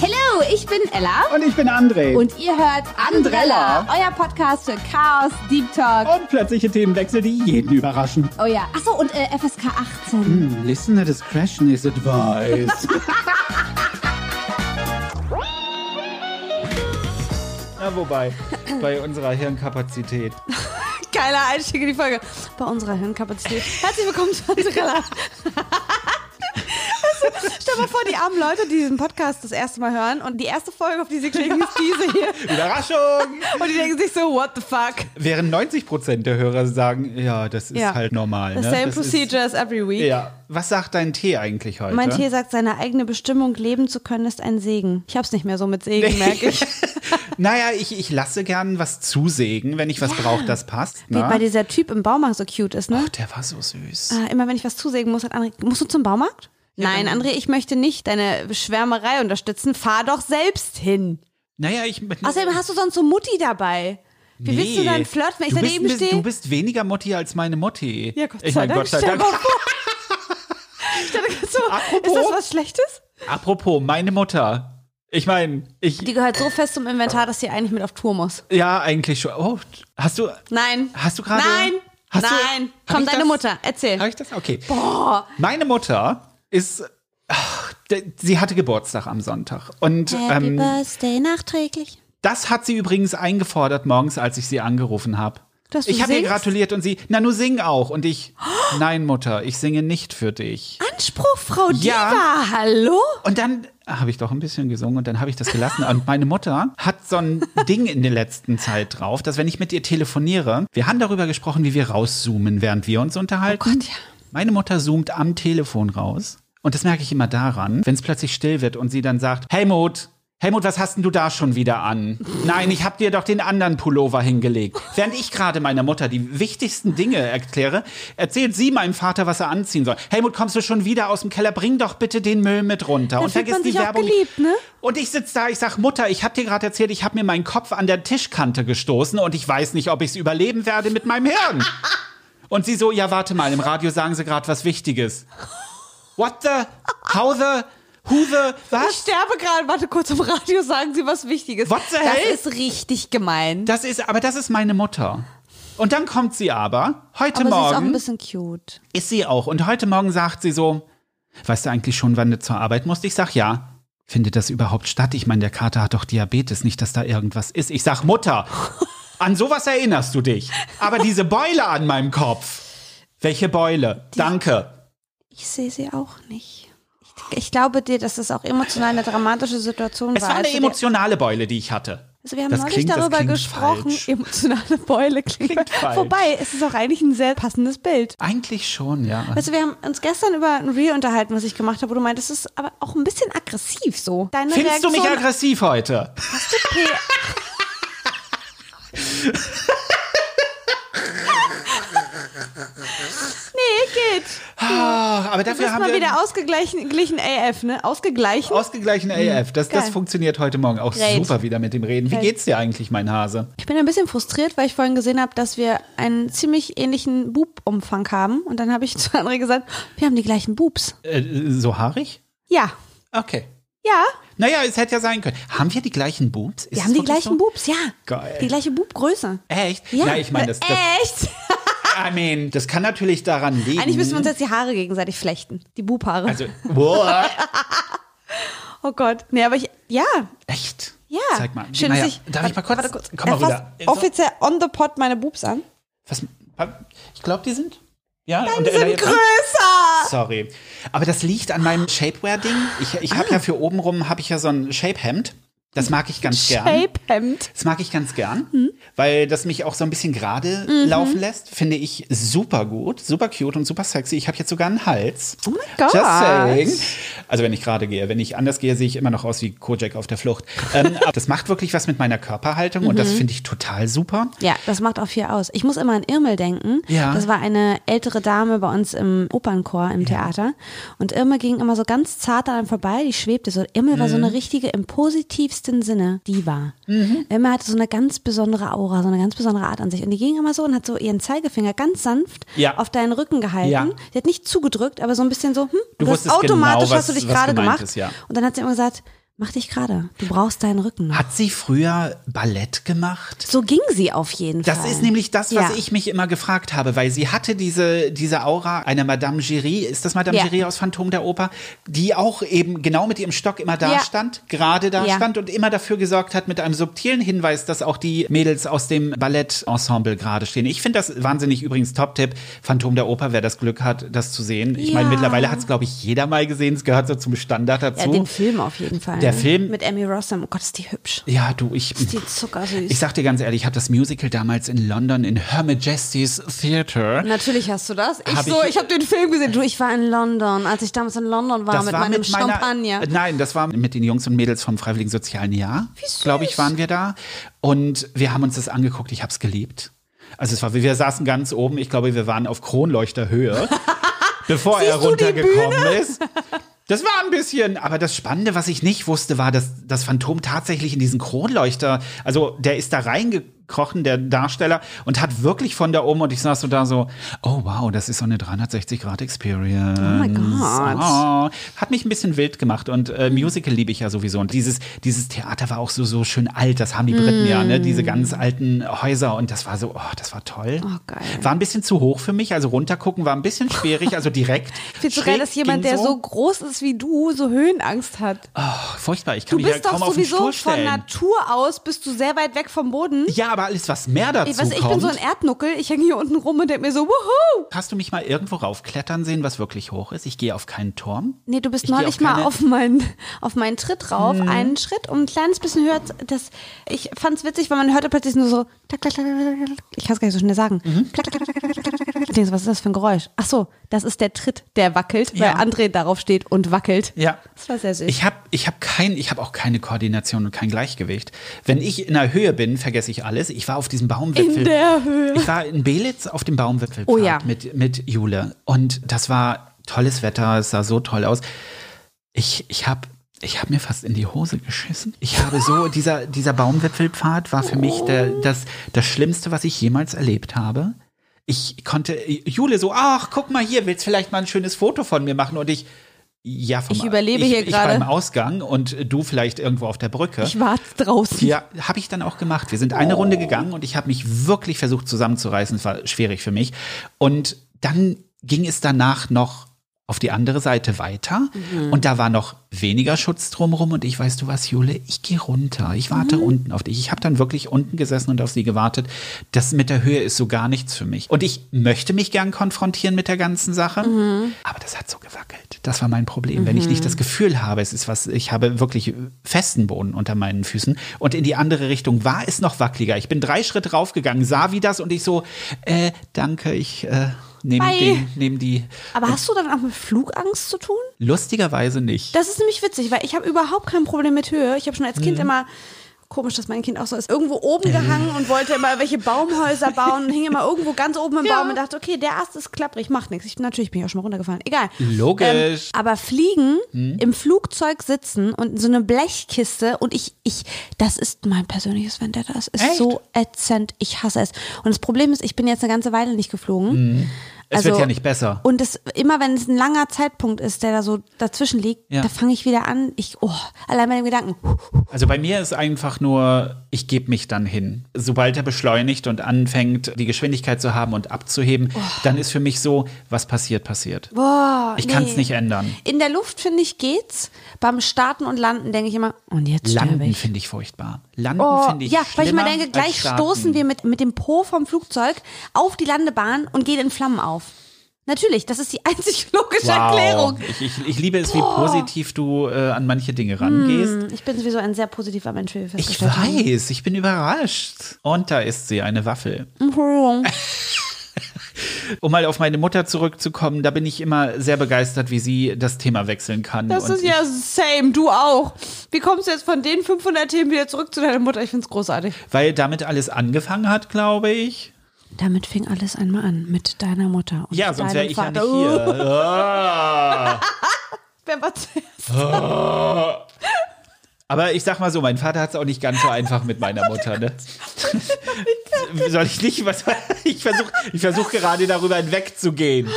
Hallo, ich bin Ella. Und ich bin André. Und ihr hört Andrella, euer Podcast für Chaos, Deep Talk. Und plötzliche Themenwechsel, die jeden überraschen. Oh ja, achso, und äh, FSK 18. Hm, Listener discretion is advised. Na, wobei, bei unserer Hirnkapazität. Geiler Einstieg in die Folge. Bei unserer Hirnkapazität. Herzlich willkommen zu Andrella. Mal vor, die armen Leute, die diesen Podcast das erste Mal hören und die erste Folge, auf die sie klicken, ist diese hier. Überraschung! Und die denken sich so, what the fuck? Während 90% der Hörer sagen, ja, das ist Ja. halt normal. The ne? same Das procedure as every week. ja. Was sagt dein Tee eigentlich heute? Mein Tee sagt, seine eigene Bestimmung leben zu können, ist ein Segen. Ich hab's nicht mehr so mit Segen, merke ich. Naja, ich, ich lasse gern was zusägen, wenn ich was brauche, das passt. Wie Ne? bei dieser Typ im Baumarkt so cute ist, ne? Ach, der war so süß. Ah, immer wenn ich was zusägen muss, hat André, musst du zum Baumarkt? Nein, André, ich möchte nicht deine Schwärmerei unterstützen. Fahr doch selbst hin. Naja, ich. Außerdem hast du sonst so Mutti dabei. Wie willst du dann flirten, wenn ich du bist, daneben stehe? Du bist weniger Mutti als meine Mutti. Ja, Gott ich sei mein, Dank. Gott sei Dank. Ich dachte so, Apropos- ist das was Schlechtes? Apropos, meine Mutter. Ich meine, ich. Die gehört so fest zum Inventar, dass sie eigentlich mit auf Tour muss. Ja, eigentlich schon. Oh, hast du. Nein. Hast du gerade. Nein. Hast du- Nein. Hab Komm, ich deine das? Mutter. Erzähl. Habe ich das? Okay. Boah. Meine Mutter ist. Ach, sie hatte Geburtstag am Sonntag. Und Happy ähm, Birthday nachträglich. das hat sie übrigens eingefordert morgens, als ich sie angerufen habe. Ich habe ihr gratuliert und sie, na, nu sing auch. Und ich, nein, Mutter, ich singe nicht für dich. Anspruch, Frau Ja. Diva. Hallo? Und dann habe ich doch ein bisschen gesungen und dann habe ich das gelassen. Und meine Mutter hat so ein Ding in der letzten Zeit drauf, dass wenn ich mit ihr telefoniere, wir haben darüber gesprochen, wie wir rauszoomen, während wir uns unterhalten. Oh Gott, ja. Meine Mutter zoomt am Telefon raus. Und das merke ich immer daran, wenn es plötzlich still wird und sie dann sagt, Helmut, Helmut, was hast denn du da schon wieder an? Nein, ich habe dir doch den anderen Pullover hingelegt. Während ich gerade meiner Mutter die wichtigsten Dinge erkläre, erzählt sie meinem Vater, was er anziehen soll. Helmut, kommst du schon wieder aus dem Keller? Bring doch bitte den Müll mit runter. und fühlt vergiss man die sich auch Werbung. geliebt, ne? Und ich sitze da, ich sag, Mutter, ich habe dir gerade erzählt, ich habe mir meinen Kopf an der Tischkante gestoßen und ich weiß nicht, ob ich es überleben werde mit meinem Hirn. Und sie so, ja, warte mal, im Radio sagen sie gerade was Wichtiges. What the? How the? Who the? Ich Was? sterbe gerade. Warte kurz im Radio, sagen Sie was Wichtiges. What the das hell? ist richtig gemein. Das ist, aber das ist meine Mutter. Und dann kommt sie aber, heute Aber sie ist auch ein Morgen, bisschen cute. ist sie auch. Und heute Morgen sagt sie so, weißt du eigentlich schon, wann du zur Arbeit musst? Ich sag, ja. Findet das überhaupt statt? Ich meine, der Kater hat doch Diabetes, nicht, dass da irgendwas ist. Ich sag, Mutter, an sowas erinnerst du dich. Aber diese Beule an meinem Kopf. Welche Beule? Danke. Ich sehe sie auch nicht. Ich, ich glaube dir, dass das auch emotional eine dramatische Situation Es war. war eine als du dir- emotionale Beule, die ich hatte. Also wir haben Das neulich klingt- das darüber klingt gesprochen. falsch. Emotionale Beule klingt, Klingt falsch. Wobei, es ist auch eigentlich ein sehr passendes Bild. Eigentlich schon, ja. Du, wir haben uns gestern über ein Reel unterhalten, was ich gemacht habe, wo du meintest, es ist aber auch ein bisschen aggressiv so. Deine Findest du Reaktion, mich aggressiv heute? Nee, geht. Ah, aber dafür haben mal wir wieder ausgeglichen glichen AF, ne? Ausgeglichen? ausgeglichen AF. Das, das Geil. funktioniert heute Morgen auch Great. super wieder mit dem Reden. Wie Great. geht's dir eigentlich, mein Hase? Ich bin ein bisschen frustriert, weil ich vorhin gesehen habe, dass wir einen ziemlich ähnlichen Bub-Umfang haben. Und dann habe ich zu André gesagt, wir haben die gleichen Boobs. Äh, so haarig? Ja. Okay. Ja, Naja, es hätte ja sein können. Haben wir die gleichen Boobs? Ist wir haben die gleichen so? Boobs, ja. Geil. Die gleiche Bubgröße. Echt? Ja. ich meine, das, das, Echt? I mean, das kann natürlich daran liegen. Eigentlich müssen wir uns jetzt die Haare gegenseitig flechten. Die Bubhaare. Also, boah, oh Gott. Nee, aber ich, ja. echt? Ja. Zeig mal. Schön, naja, dass ich, darf ich mal kurz? Warte kurz. Komm mal Er rüber. offiziell on the pot meine Boobs an. Was, ich glaube, die sind. Ja, Die und Ella sind größer. Sorry. Aber das liegt an meinem Shapewear-Ding. Ich, ich habe Ah. ja für obenrum habe ich ja so ein Shape-Hemd. Das mag ich ganz gern. Shape-Hemd. Das mag ich ganz gern, Hm. weil das mich auch so ein bisschen gerade Mhm. laufen lässt. Finde ich super gut, super cute und super sexy. Ich habe jetzt sogar einen Hals. Oh mein Gott. Just saying. Also wenn ich gerade gehe, wenn ich anders gehe, sehe ich immer noch aus wie Kojak auf der Flucht. ähm, das macht wirklich was mit meiner Körperhaltung und Mhm. das finde ich total super. Ja, das macht auch viel aus. Ich muss immer an Irmel denken. Ja. Das war eine ältere Dame bei uns im Opernchor im Theater. Und Irmel ging immer so ganz zart an einem vorbei, die schwebte so. Irmel war so Mhm. eine richtige, im tiefsten Sinne Diva. Mhm. Emma hatte so eine ganz besondere Aura, so eine ganz besondere Art an sich. Und die ging immer so und hat so ihren Zeigefinger ganz sanft Ja. auf deinen Rücken gehalten. Ja. Die hat nicht zugedrückt, aber so ein bisschen so, hm, Du wusstest genau, automatisch was- hast du dich gerade gemacht. ist, ja. Und dann hat sie immer gesagt, mach dich gerade. Du brauchst deinen Rücken noch. Hat sie früher Ballett gemacht? So ging sie auf jeden Das Fall. ist nämlich das, was Ja. ich mich immer gefragt habe, weil sie hatte diese, diese Aura einer Madame Giry, ist das Madame Ja. Giry aus Phantom der Oper, die auch eben genau mit ihrem Stock immer da Ja. stand, gerade da Ja. stand und immer dafür gesorgt hat mit einem subtilen Hinweis, dass auch die Mädels aus dem Ballettensemble gerade stehen. Ich finde das wahnsinnig übrigens Top-Tipp. Phantom der Oper, wer das Glück hat, das zu sehen. Ich meine, Ja. mittlerweile hat es, glaube ich, jeder mal gesehen. Es gehört so zum Standard Ja, dazu. den Film auf jeden Fall. Der ne? Film- Mit Amy Rossum. Oh Gott, ist die hübsch. ja, du, ich. Ist die zuckersüß. Ich sag dir ganz ehrlich, ich habe das Musical damals in London in Her Majesty's Theatre. Natürlich hast du das. Ich Hab so, ich- ich, habe den Film gesehen. Du, ich war in London, als ich damals in London war mit meinem meiner- Champagner. Nein, das war mit den Jungs und Mädels vom Freiwilligen Sozialen Jahr. Wie süß. Glaube ich, waren wir da. Und wir haben uns das angeguckt. Ich habe es geliebt. Also es war, wir saßen ganz oben. Ich glaube, wir waren auf Kronleuchterhöhe, bevor er Siehst die runtergekommen ist. Das war ein bisschen, aber das Spannende, was ich nicht wusste, war, dass das Phantom tatsächlich in diesen Kronleuchter, also der ist da reingekrochen, der Darsteller, und hat wirklich von da oben, und ich saß so da so, oh wow, das ist so eine 360-Grad-Experience. Oh mein Gott. Oh, hat mich ein bisschen wild gemacht und äh, Musical liebe ich ja sowieso. Und dieses, dieses Theater war auch so, so schön alt, das haben die Briten ja, ne? Diese ganz alten Häuser und das war so, oh, das war toll. Oh, geil. War ein bisschen zu hoch für mich, also runtergucken war ein bisschen schwierig, also direkt. Ich finde so geil, dass jemand, der so groß ist wie du, so Höhenangst hat. Oh, furchtbar, ich kann Du mich bist ja kaum doch auf den sowieso Stuhl von stellen. Natur aus, bist du sehr weit weg vom Boden. Ja, aber alles, was mehr dazu Ich, weiß, ich bin kommt. so ein Erdnuckel, ich hänge hier unten rum und denke mir so, wuhu! Hast du mich mal irgendwo raufklettern sehen, was wirklich hoch ist? Ich gehe auf keinen Turm. Nee, du bist Ich neulich auf mal auf meinen, auf meinen Tritt rauf, einen Schritt und ein kleines bisschen höher. Das, ich fand's witzig, weil man hörte plötzlich nur so, ich kann es gar nicht so schnell sagen. So, was ist das für ein Geräusch? Ach so, das ist der Tritt, der wackelt, Ja. weil André darauf steht und wackelt. Ja. Das war sehr süß. Ich habe ich hab kein, ich habe auch keine Koordination und kein Gleichgewicht. Wenn ich in der Höhe bin, vergesse ich alles. Ich war auf diesem Baumwipfel. In der Höhe. Ich war in Belitz auf dem Baumwipfel Oh ja. mit, mit Jule. Und das war tolles Wetter, es sah so toll aus. Ich, ich habe ich hab mir fast in die Hose geschissen. Ich habe so, dieser, dieser Baumwipfelpfad war für mich der, das, das Schlimmste, was ich jemals erlebt habe. Ich konnte, Jule so, ach, guck mal hier, willst vielleicht mal ein schönes Foto von mir machen? Und ich, ja, vom, Ich überlebe ich, hier gerade. im Ausgang und du vielleicht irgendwo auf der Brücke. ich warte draußen. Ja, habe ich dann auch gemacht. Wir sind eine Runde gegangen und ich habe mich wirklich versucht zusammenzureißen. Es war schwierig für mich. Und dann ging es danach noch auf die andere Seite weiter und da war noch weniger Schutz drumherum und ich weißt du was, Jule, ich gehe runter. Ich warte unten auf dich. Ich habe dann wirklich unten gesessen und auf sie gewartet. Das mit der Höhe ist so gar nichts für mich. Und ich möchte mich gern konfrontieren mit der ganzen Sache, aber das hat so gewackelt. Das war mein Problem. Wenn ich nicht das Gefühl habe, es ist was, ich habe wirklich festen Boden unter meinen Füßen und in die andere Richtung war es noch wackeliger. Ich bin drei Schritte raufgegangen, sah wie das und ich so, äh, danke, ich äh, Bye. den, nehm die. Aber hast du dann auch mit Flugangst zu tun? Lustigerweise nicht. Das ist nämlich witzig, weil ich habe überhaupt kein Problem mit Höhe. Ich habe schon als Mhm. Kind immer komisch, dass mein Kind auch so ist, irgendwo oben gehangen und wollte immer welche Baumhäuser bauen und hing immer irgendwo ganz oben im Ja. Baum und dachte, okay, der Ast ist klapprig, macht nichts. Ich, natürlich bin ich auch schon mal runtergefallen. Egal. Logisch. Ähm, aber fliegen, Mhm. im Flugzeug sitzen und in so eine Blechkiste und ich, ich, das ist mein persönliches Vendetta. Das ist Echt? so ätzend. Ich hasse es. Und das Problem ist, ich bin jetzt eine ganze Weile nicht geflogen. Es wird ja nicht besser. Und es, immer wenn es ein langer Zeitpunkt ist, der da so dazwischen liegt, Ja. da fange ich wieder an. Ich, oh, allein bei dem Gedanken. Also bei mir ist einfach nur, ich gebe mich dann hin. Sobald er beschleunigt und anfängt, die Geschwindigkeit zu haben und abzuheben, dann ist für mich so, was passiert, passiert. Boah, Ich kann es nicht ändern. In der Luft, finde ich, geht's. Beim Starten und Landen denke ich immer, und jetzt Landen finde ich furchtbar. Landen Oh, finde ich ja, weil ich mal schlimmer denke, gleich stoßen wir mit, mit dem Po vom Flugzeug auf die Landebahn und gehen in Flammen auf. Natürlich, das ist die einzig logische Erklärung. Ich, ich, ich liebe es, wie positiv du äh, an manche Dinge rangehst. Ich bin sowieso ein sehr positiver Mensch, wie wir Ich festgestellt haben. weiß, ich bin überrascht. Und da ist sie, eine Waffel. Um mal auf meine Mutter zurückzukommen, da bin ich immer sehr begeistert, wie sie das Thema wechseln kann. Das ist ja same, du auch. Wie kommst du jetzt von den 500 Themen wieder zurück zu deiner Mutter? Ich find's großartig. ich, weil damit alles angefangen hat, glaube ich. Damit fing alles einmal an, mit deiner Mutter und Ja, sonst wäre deinem ich ja Vater. nicht hier. Ah. Wer war zuerst? Aber ich sag mal so, mein Vater hat es auch nicht ganz so einfach mit meiner Mutter. Ne? Soll ich nicht? Was, ich versuche ich versuch gerade darüber hinwegzugehen.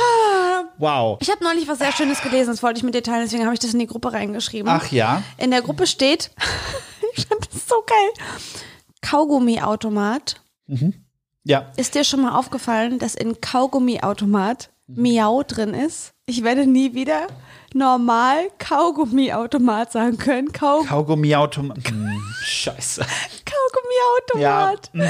Wow. Ich habe neulich was sehr Schönes gelesen, das wollte ich mit dir teilen, deswegen habe ich das in die Gruppe reingeschrieben. Ach ja. In der Gruppe steht, ich fand das so geil, Kaugummiautomat. Ja. Ist dir schon mal aufgefallen, dass in Kaugummiautomat Miau drin ist? Ich werde nie wieder normal Kaugummiautomat sagen können. Kau Kaugummiautomat. Hm, scheiße. Kaugummiautomat. Ja,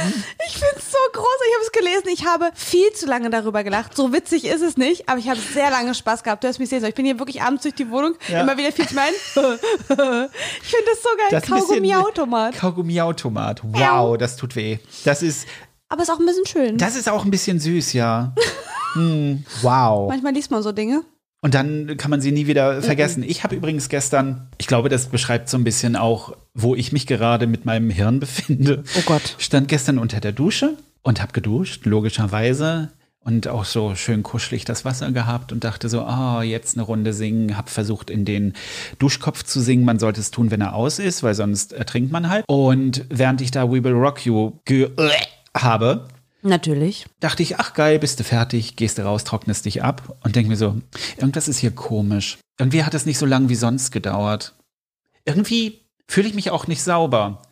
Ich finde es so groß. Ich habe es gelesen. Ich habe viel zu lange darüber gelacht. So witzig ist es nicht, aber ich habe sehr lange Spaß gehabt. Du hast mich sehen sollen. Ich bin hier wirklich abends durch die Wohnung, Ja. immer wieder viel zu meinen. ich finde das so geil. Kaugummiautomat. Kaugummiautomat. Wow, das tut weh. Das ist, Aber ist auch ein bisschen schön. das ist auch ein bisschen süß, ja. Hm, wow. Manchmal liest man so Dinge. Und dann kann man sie nie wieder vergessen. Ich habe übrigens gestern, ich glaube, das beschreibt so ein bisschen auch, wo ich mich gerade mit meinem Hirn befinde. Oh Gott. Stand gestern unter der Dusche und habe geduscht, logischerweise. Und auch so schön kuschelig das Wasser gehabt und dachte so, ah, jetzt eine Runde singen. Hab versucht, in den Duschkopf zu singen. Man sollte es tun, wenn er aus ist, weil sonst ertrinkt man halt. Und während ich da We Will Rock You ge habe, Natürlich. dachte ich, ach geil, bist du fertig, gehst du raus, trocknest dich ab und denk mir so, irgendwas ist hier komisch. Irgendwie hat es nicht so lang wie sonst gedauert. Irgendwie fühle ich mich auch nicht sauber.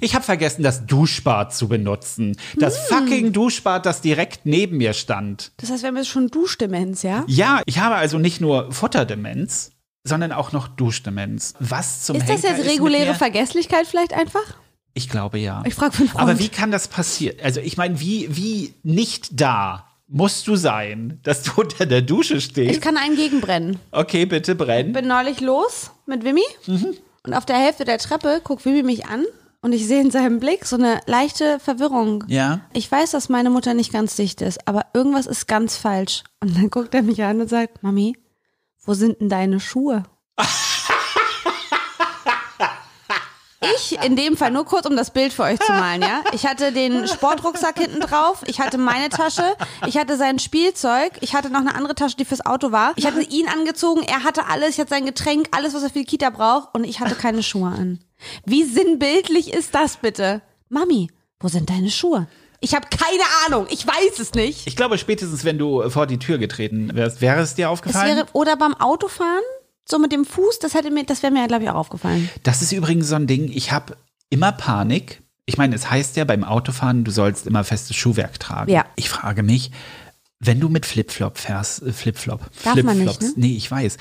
Ich habe vergessen, das Duschbad zu benutzen. Das fucking Duschbad, das direkt neben mir stand. Das heißt, wir haben jetzt schon Duschdemenz, ja? Ja, ich habe also nicht nur Futterdemenz, sondern auch noch Duschdemenz. Was zum Ist das Henker jetzt reguläre? Vergesslichkeit vielleicht einfach? Ich glaube ja. Ich frage Freund. Aber wie kann das passieren? Also ich meine, wie, wie nicht da musst du sein, dass du unter der Dusche Ich stehst? kann einen gegenbrennen. Okay, bitte brennen. bin neulich los mit Wimmy und auf der Hälfte der Treppe guckt Wimmy mich an und ich sehe in seinem Blick so eine leichte Verwirrung. Ja. Ich weiß, dass meine Mutter nicht ganz dicht ist, aber irgendwas ist ganz falsch. Und dann guckt er mich an und sagt, Mami, wo sind denn deine Schuhe? Ich in dem Fall, nur kurz um das Bild für euch zu malen, ja. Ich hatte den Sportrucksack hinten drauf, ich hatte meine Tasche, ich hatte sein Spielzeug, ich hatte noch eine andere Tasche, die fürs Auto war. Ich hatte ihn angezogen, er hatte alles, ich hatte sein Getränk, alles, was er für die Kita braucht und ich hatte keine Schuhe an. Wie sinnbildlich ist das bitte? Mami, wo sind deine Schuhe? Ich habe keine Ahnung, ich weiß es nicht. Ich glaube, spätestens wenn du vor die Tür getreten wärst, wäre es dir Es aufgefallen? wäre, oder beim Autofahren, so mit dem Fuß, das hätte mir, das wäre mir, glaube ich, auch aufgefallen. das ist übrigens so ein Ding, ich habe immer Panik. Ich meine, es heißt ja beim Autofahren, du sollst immer festes Schuhwerk tragen. Ja. Ich frage mich, wenn du mit Flipflop fährst, äh, Flipflop, Darf man nicht, Flipflops, ne? nee, ich weiß.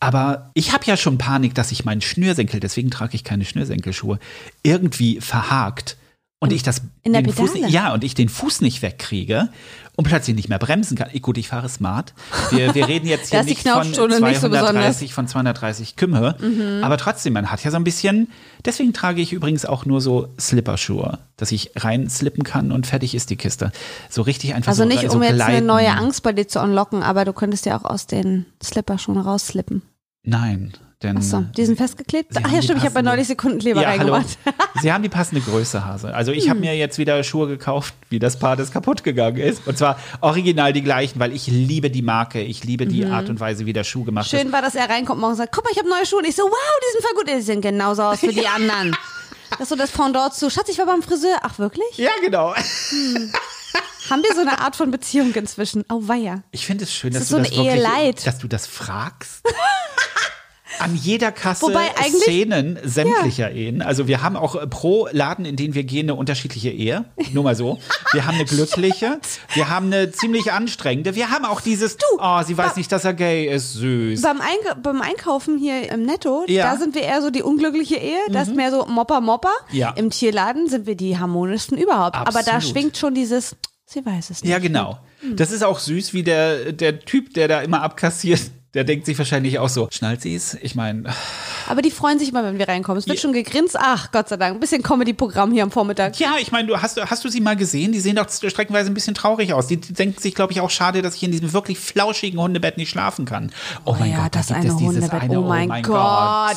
Aber ich habe ja schon Panik, dass ich meinen Schnürsenkel, deswegen trage ich keine Schnürsenkelschuhe, irgendwie verhakt und ich das in der den Fuß, ja und ich den Fuß nicht wegkriege und plötzlich nicht mehr bremsen kann. Ich, gut, ich fahre smart. Wir, wir reden jetzt hier nicht von Knautschstunde nicht so 230 von 230 Kümme, Mhm. aber trotzdem, man hat ja so ein bisschen. Deswegen trage ich übrigens auch nur so Slipperschuhe, dass ich rein slippen kann und fertig ist die Kiste. So richtig einfach Also so nicht, so um jetzt gleiten. eine neue Angst bei dir zu unlocken, aber du könntest ja auch aus den Slipper schon rausslippen. Nein, denn Achso, die sind festgeklebt? Sie Ach ja, stimmt, ich habe bei passende- neulich Sekundenkleber ja, reingemacht. Sie haben die passende Größe, Hase. Also ich habe Hm. mir jetzt wieder Schuhe gekauft, wie das Paar, das kaputt gegangen ist. Und zwar original die gleichen, weil ich liebe die Marke, ich liebe die Art und Weise, wie der Schuh gemacht ist. Mhm. Schön war, dass er reinkommt morgens und sagt, guck mal, ich habe neue Schuhe. Und ich so, wow, die sind voll gut. Die sehen genauso aus wie die anderen. Das ist so das Pendant zu, Schatz, ich war beim Friseur. Ach, wirklich? Ja, genau. Haben wir so eine Art von Beziehung inzwischen? Oh, weia. Ich finde es schön, dass ist du so das wirklich, dass du das fragst. An jeder Kasse Wobei Szenen sämtlicher Ehen. Also wir haben auch äh, pro Laden, in den wir gehen, eine unterschiedliche Ehe. Nur mal so. Wir haben eine glückliche, wir haben eine ziemlich anstrengende, wir haben auch dieses, oh, sie weiß nicht, dass er gay ist, süß. Beim, Einka beim Einkaufen hier im Netto, Ja. Mhm. da sind wir eher so die unglückliche Ehe. Das ist mehr so Mopper, Mopper. Ja. Im Tierladen sind wir die harmonischsten überhaupt. Aber da Absolut. schwingt schon dieses, sie weiß es nicht. Ja, genau. Das ist auch süß, wie der, der Typ, der da immer abkassiert. Der denkt sich wahrscheinlich auch so, schnallt sie's? Ich meine, Aber die freuen sich immer, wenn wir reinkommen. Es wird schon gegrinst. Ach, Gott sei Dank. Ein bisschen Comedy-Programm hier am Vormittag. ja, ich meine, du hast, hast du sie mal gesehen? Die sehen doch streckenweise ein bisschen traurig aus. Die, denken sich, glaube ich, auch schade, dass ich in diesem wirklich flauschigen Hundebett nicht schlafen kann. Oh, mein ja, Gott, da das gibt eine es dieses Hundebett. eine, Oh mein Gott.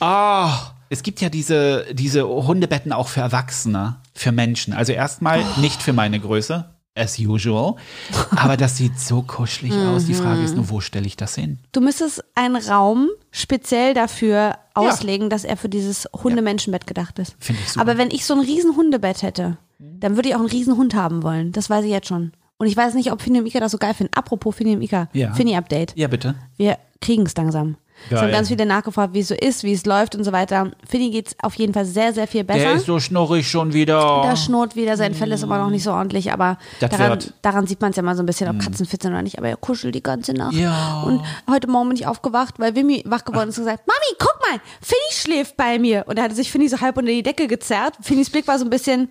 Ah, es gibt ja diese, diese Hundebetten auch für Erwachsene, für Menschen. Also erstmal Oh. nicht für meine Größe. As usual. Aber das sieht so kuschelig aus. Die Frage ist nur, wo stelle ich das hin? Du müsstest einen Raum speziell dafür auslegen, dass er für dieses Hunde-Menschenbett gedacht ist. Finde ich super. Aber wenn ich so ein riesen Hundebett hätte, dann würde ich auch einen riesen Hund haben wollen. Das weiß ich jetzt schon. Und ich weiß nicht, ob Fini und Ika das so geil finden. Apropos Fini und Ika, Ja. Fini-Update. Ja, bitte. Wir kriegen es langsam. Es haben Geil. ganz viele nachgefragt, wie es so ist, wie es läuft und so weiter. Fini geht's auf jeden Fall sehr, sehr viel besser. Der ist so schnurrig schon wieder. Der schnurrt wieder, sein Fell ist immer noch nicht so ordentlich, aber daran. Mhm. daran sieht man es ja mal so ein bisschen, ob Katzen fit sind oder nicht. Aber er kuschelt die ganze Nacht. Ja. Und heute Morgen bin ich aufgewacht, weil Wimmy wach geworden ist und gesagt, Mami, guck mal, Finny schläft bei mir. Und er hatte sich Finny so halb unter die Decke gezerrt. Finnys Blick war so ein bisschen,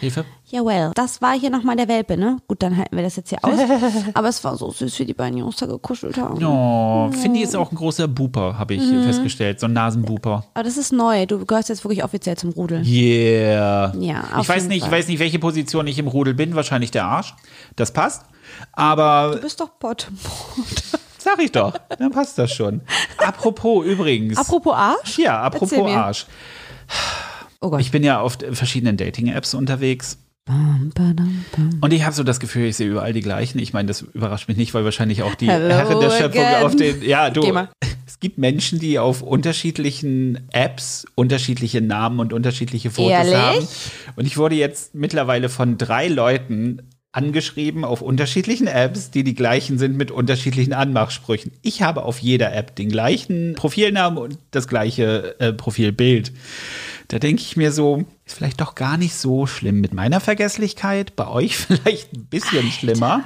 Hilfe. ja well, das war hier nochmal der Welpe, ne? Gut, dann halten wir das jetzt hier aus. aber es war so süß, wie die beiden Jungs da gekuschelt haben. Oh, Findy ist auch ein großer Booper, habe ich Mhm. festgestellt. So ein Nasenbooper. Aber das ist neu. Du gehörst jetzt wirklich offiziell zum Rudel. Yeah. Ja, ich weiß nicht, ich Fall. weiß nicht, welche Position ich im Rudel bin. Wahrscheinlich der Arsch. Das passt. Aber Du bist doch Pott. sag ich doch, dann passt das schon. Apropos übrigens. Apropos Arsch? ja, apropos. Arsch. Oh Gott. Ich bin ja auf verschiedenen Dating-Apps unterwegs. Und ich habe so das Gefühl, ich sehe überall die gleichen. Ich meine, das überrascht mich nicht, weil wahrscheinlich auch die Hello Herren der Schöpfung again. auf den. Ja, du. Es gibt Menschen, die auf unterschiedlichen Apps unterschiedliche Namen und unterschiedliche Fotos Ehrlich? haben. Und ich wurde jetzt mittlerweile von drei Leuten angeschrieben auf unterschiedlichen Apps, die die gleichen sind mit unterschiedlichen Anmachsprüchen. Ich habe auf jeder App den gleichen Profilnamen und das gleiche äh, Profilbild. Da denke ich mir so, ist vielleicht doch gar nicht so schlimm mit meiner Vergesslichkeit. Bei euch vielleicht ein bisschen schlimmer.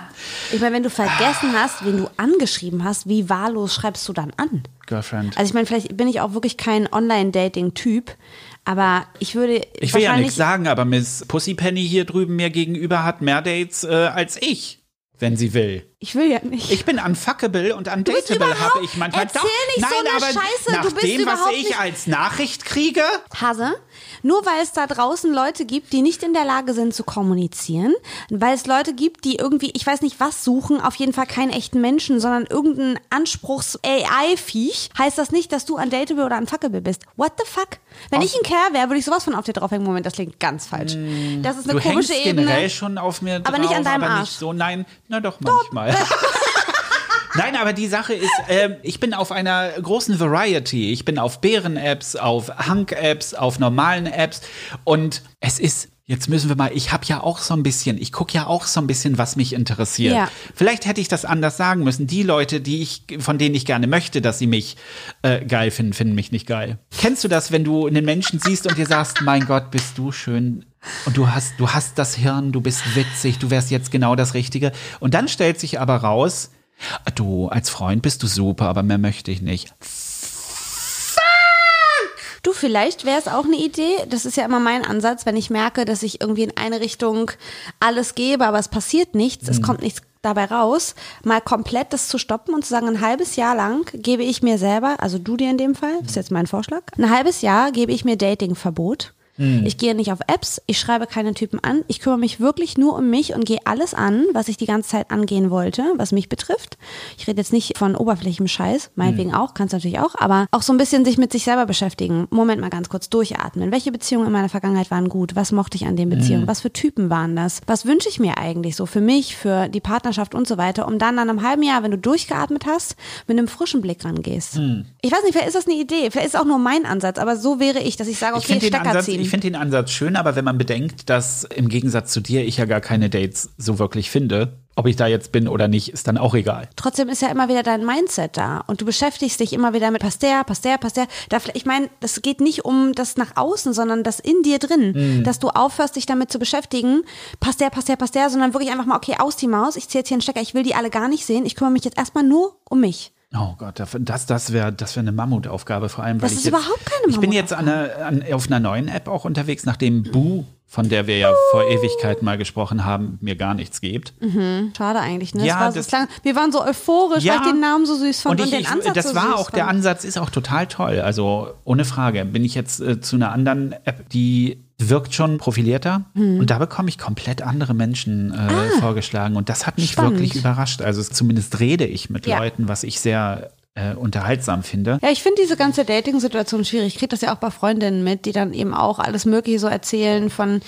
Ich meine, wenn du vergessen hast, wen du angeschrieben hast, wie wahllos schreibst du dann an? Girlfriend. Also ich meine, vielleicht bin ich auch wirklich kein Online-Dating-Typ, aber ich würde Ich will ja nichts sagen, aber Miss Pussypenny hier drüben mir gegenüber hat mehr Dates äh, als ich, wenn sie will. Ich will ja nicht. Ich bin unfuckable und undateable habe ich manchmal. Erzähl Doch, nicht so nein, eine aber Scheiße, nach du bist dem, was ich nicht- als Nachricht kriege, Hase, nur weil es da draußen Leute gibt, die nicht in der Lage sind zu kommunizieren, weil es Leute gibt, die irgendwie, ich weiß nicht was suchen, auf jeden Fall keinen echten Menschen, sondern irgendeinen Anspruchs-AI-Viech, heißt das nicht, dass du undateable oder unfuckable bist. What the fuck? Wenn ich ein Kerl wäre, würde ich sowas von auf dir draufhängen. Moment, das klingt ganz falsch. Das ist eine du hängst komische Ebene. generell schon auf mir drauf, Aber nicht an deinem aber Arsch. nicht so. Nein, na doch manchmal. Nein, aber die Sache ist, ähm, ich bin auf einer großen Variety. Ich bin auf Bären-Apps, auf Hank-Apps, auf normalen Apps und es ist Jetzt müssen wir mal, ich habe ja auch so ein bisschen, ich gucke ja auch so ein bisschen, was mich interessiert. Ja. Vielleicht hätte ich das anders sagen müssen. Die Leute, die ich, von denen ich gerne möchte, dass sie mich äh, geil finden, finden mich nicht geil. Kennst du das, wenn du einen Menschen siehst und dir sagst, mein Gott, bist du schön und du hast, du hast das Hirn, du bist witzig, du wärst jetzt genau das Richtige. Und dann stellt sich aber raus, du als Freund bist du super, aber mehr möchte ich nicht. Du, vielleicht wäre es auch eine Idee. Das ist ja immer mein Ansatz, wenn ich merke, dass ich irgendwie in eine Richtung alles gebe, aber es passiert nichts, es kommt nichts dabei raus, mal komplett das zu stoppen und zu sagen, ein halbes Jahr lang gebe ich mir selber, also du dir in dem Fall, das ist jetzt mein Vorschlag, ein halbes Jahr gebe ich mir Datingverbot. Ich gehe nicht auf Apps, ich schreibe keine Typen an, ich kümmere mich wirklich nur um mich und gehe alles an, was ich die ganze Zeit angehen wollte, was mich betrifft. Ich rede jetzt nicht von oberflächlichem Scheiß, meinetwegen auch, kannst natürlich auch, aber auch so ein bisschen sich mit sich selber beschäftigen. Moment mal ganz kurz durchatmen. Welche Beziehungen in meiner Vergangenheit waren gut? Was mochte ich an den Beziehungen? Was für Typen waren das? Was wünsche ich mir eigentlich so für mich, für die Partnerschaft und so weiter, um dann nach einem halben Jahr, wenn du durchgeatmet hast, mit einem frischen Blick rangehst. Ich weiß nicht, vielleicht ist das eine Idee, vielleicht ist es auch nur mein Ansatz, aber so wäre ich, dass ich sage, Ich okay, den, Stecker Ansatz, ziehen. Ich find den Ansatz schön, aber wenn man bedenkt, dass im Gegensatz zu dir ich ja gar keine Dates so wirklich finde, ob ich da jetzt bin oder nicht, ist dann auch egal. Trotzdem ist ja immer wieder dein Mindset da und du beschäftigst dich immer wieder mit passt der, passt der, passt der. Da, ich meine, das geht nicht um das nach außen, sondern das in dir drin, dass du aufhörst, dich damit zu beschäftigen, passt der, passt der, passt der, sondern wirklich einfach mal, okay, aus die Maus, ich ziehe jetzt hier einen Stecker, ich will die alle gar nicht sehen, ich kümmere mich jetzt erstmal nur um mich. Oh Gott, das, das wäre das wär eine Mammutaufgabe, vor allem, weil Das ich ist jetzt, überhaupt keine Ich bin jetzt an einer, an, auf einer neuen App auch unterwegs, nachdem Boo, von der wir ja vor Ewigkeiten mal gesprochen haben, mir gar nichts gibt. Schade eigentlich, ne? Ja, das war so das- klang, wir waren so euphorisch, weil ich den Namen so süß fand und, und ich, den Ansatz das so war auch, der fand. Ansatz ist auch total toll. Also ohne Frage bin ich jetzt äh, zu einer anderen App, die wirkt schon profilierter Hm. und da bekomme ich komplett andere Menschen äh, vorgeschlagen und das hat mich Ah. Spannend. wirklich überrascht. Also zumindest rede ich mit Ja. Leuten, was ich sehr äh, unterhaltsam finde. Ja, ich finde diese ganze Dating-Situation schwierig. Ich kriege das ja auch bei Freundinnen mit, die dann eben auch alles Mögliche so erzählen von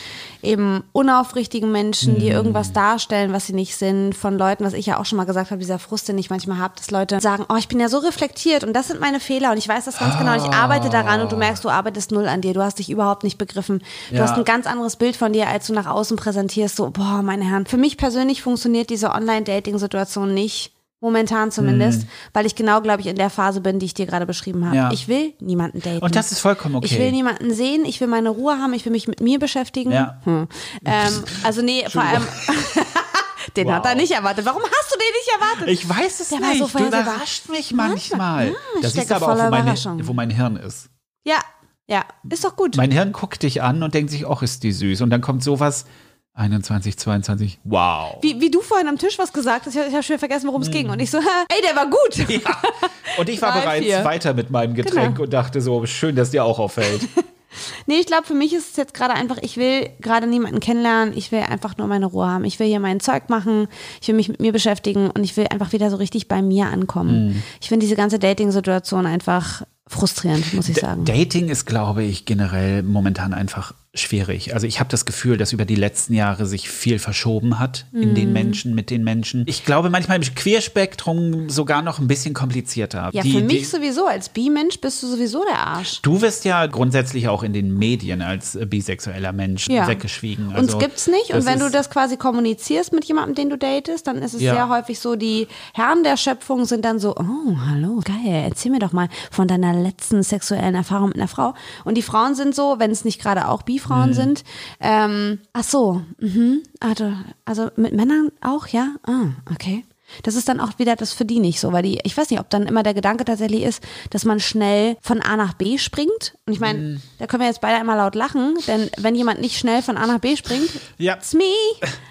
eben unaufrichtigen Menschen, die irgendwas darstellen, was sie nicht sind, von Leuten, was ich ja auch schon mal gesagt habe, dieser Frust, den ich manchmal habe, dass Leute sagen, oh, ich bin ja so reflektiert und das sind meine Fehler und ich weiß das ganz genau und ich arbeite daran und du merkst, du arbeitest null an dir, du hast dich überhaupt nicht begriffen. Du Ja. hast ein ganz anderes Bild von dir, als du nach außen präsentierst, so, boah, meine Herren. Für mich persönlich funktioniert diese Online-Dating-Situation nicht. Momentan zumindest, weil ich genau, glaube ich, in der Phase bin, die ich dir gerade beschrieben habe. Ja. Ich will niemanden daten. Und das ist vollkommen okay. Ich will niemanden sehen, ich will meine Ruhe haben, ich will mich mit mir beschäftigen. Ja. Hm. Ähm, also nee, vor allem. den hat er Wow. nicht erwartet. Warum hast du den nicht erwartet? Ich weiß es Der war nicht. so du überrascht mich manchmal. Ich das du aber auch, wo, Überraschung. wo mein Hirn ist. ja, ja, ist doch gut. Mein Hirn guckt dich an und denkt sich, ach, ist die süß. Und dann kommt sowas, 21, 22, wow. Wie, wie du vorhin am Tisch was gesagt hast, ich habe schon vergessen, worum es ging. Und ich so, ey, der war gut. Ja. Und ich war Drei, bereits vier. weiter mit meinem Getränk Genau. und dachte so, schön, dass dir auch auffällt. Nee, ich glaube, für mich ist es jetzt gerade einfach, ich will gerade niemanden kennenlernen, ich will einfach nur meine Ruhe haben. Ich will hier mein Zeug machen, ich will mich mit mir beschäftigen und ich will einfach wieder so richtig bei mir ankommen. Mhm. Ich finde diese ganze Dating-Situation einfach frustrierend, muss ich sagen. Dating ist, glaube ich, generell momentan einfach schwierig. Also ich habe das Gefühl, dass über die letzten Jahre sich viel verschoben hat in Mhm. den Menschen, mit den Menschen. Ich glaube manchmal im Queerspektrum sogar noch ein bisschen komplizierter. Ja, Die- für mich die- sowieso. Als Bi-Mensch bist du sowieso der Arsch. Du wirst ja grundsätzlich auch in den Medien als äh, bisexueller Mensch Ja. weggeschwiegen. Uns Also, gibt's nicht. Und wenn du das quasi kommunizierst mit jemandem, den du datest, dann ist es Ja. sehr häufig so, die Herren der Schöpfung sind dann so, oh, hallo, geil, erzähl mir doch mal von deiner letzten sexuellen Erfahrung mit einer Frau. Und die Frauen sind so, wenn es nicht gerade auch Bi-Frauen Mhm. sind, ähm, ach so, mhm, also, also mit Männern auch, ja? Ah, okay. Das ist dann auch wieder das für die nicht so, weil die, ich weiß nicht, ob dann immer der Gedanke tatsächlich ist, dass man schnell von A nach B springt. Und ich meine, Mhm. da können wir jetzt beide einmal laut lachen, denn wenn jemand nicht schnell von A nach B springt, Ja. it's me.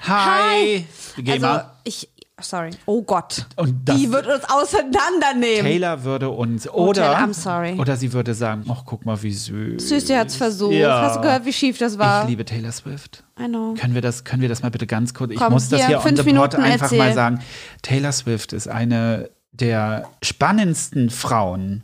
Hi. Gamer. Also ich, sorry. Oh Gott. Die wird uns auseinandernehmen. Taylor würde uns oder Taylor, I'm sorry. oder sie würde sagen, ach guck mal wie süß. Süß, die hat's versucht. Ja. Hast du gehört, wie schief das war? Ich liebe Taylor Swift. I know. Können wir das, können wir das mal bitte ganz kurz? Ich Komm, muss das hier, hier on fünf the Minuten einfach erzähl. mal sagen. Taylor Swift ist eine der spannendsten Frauen,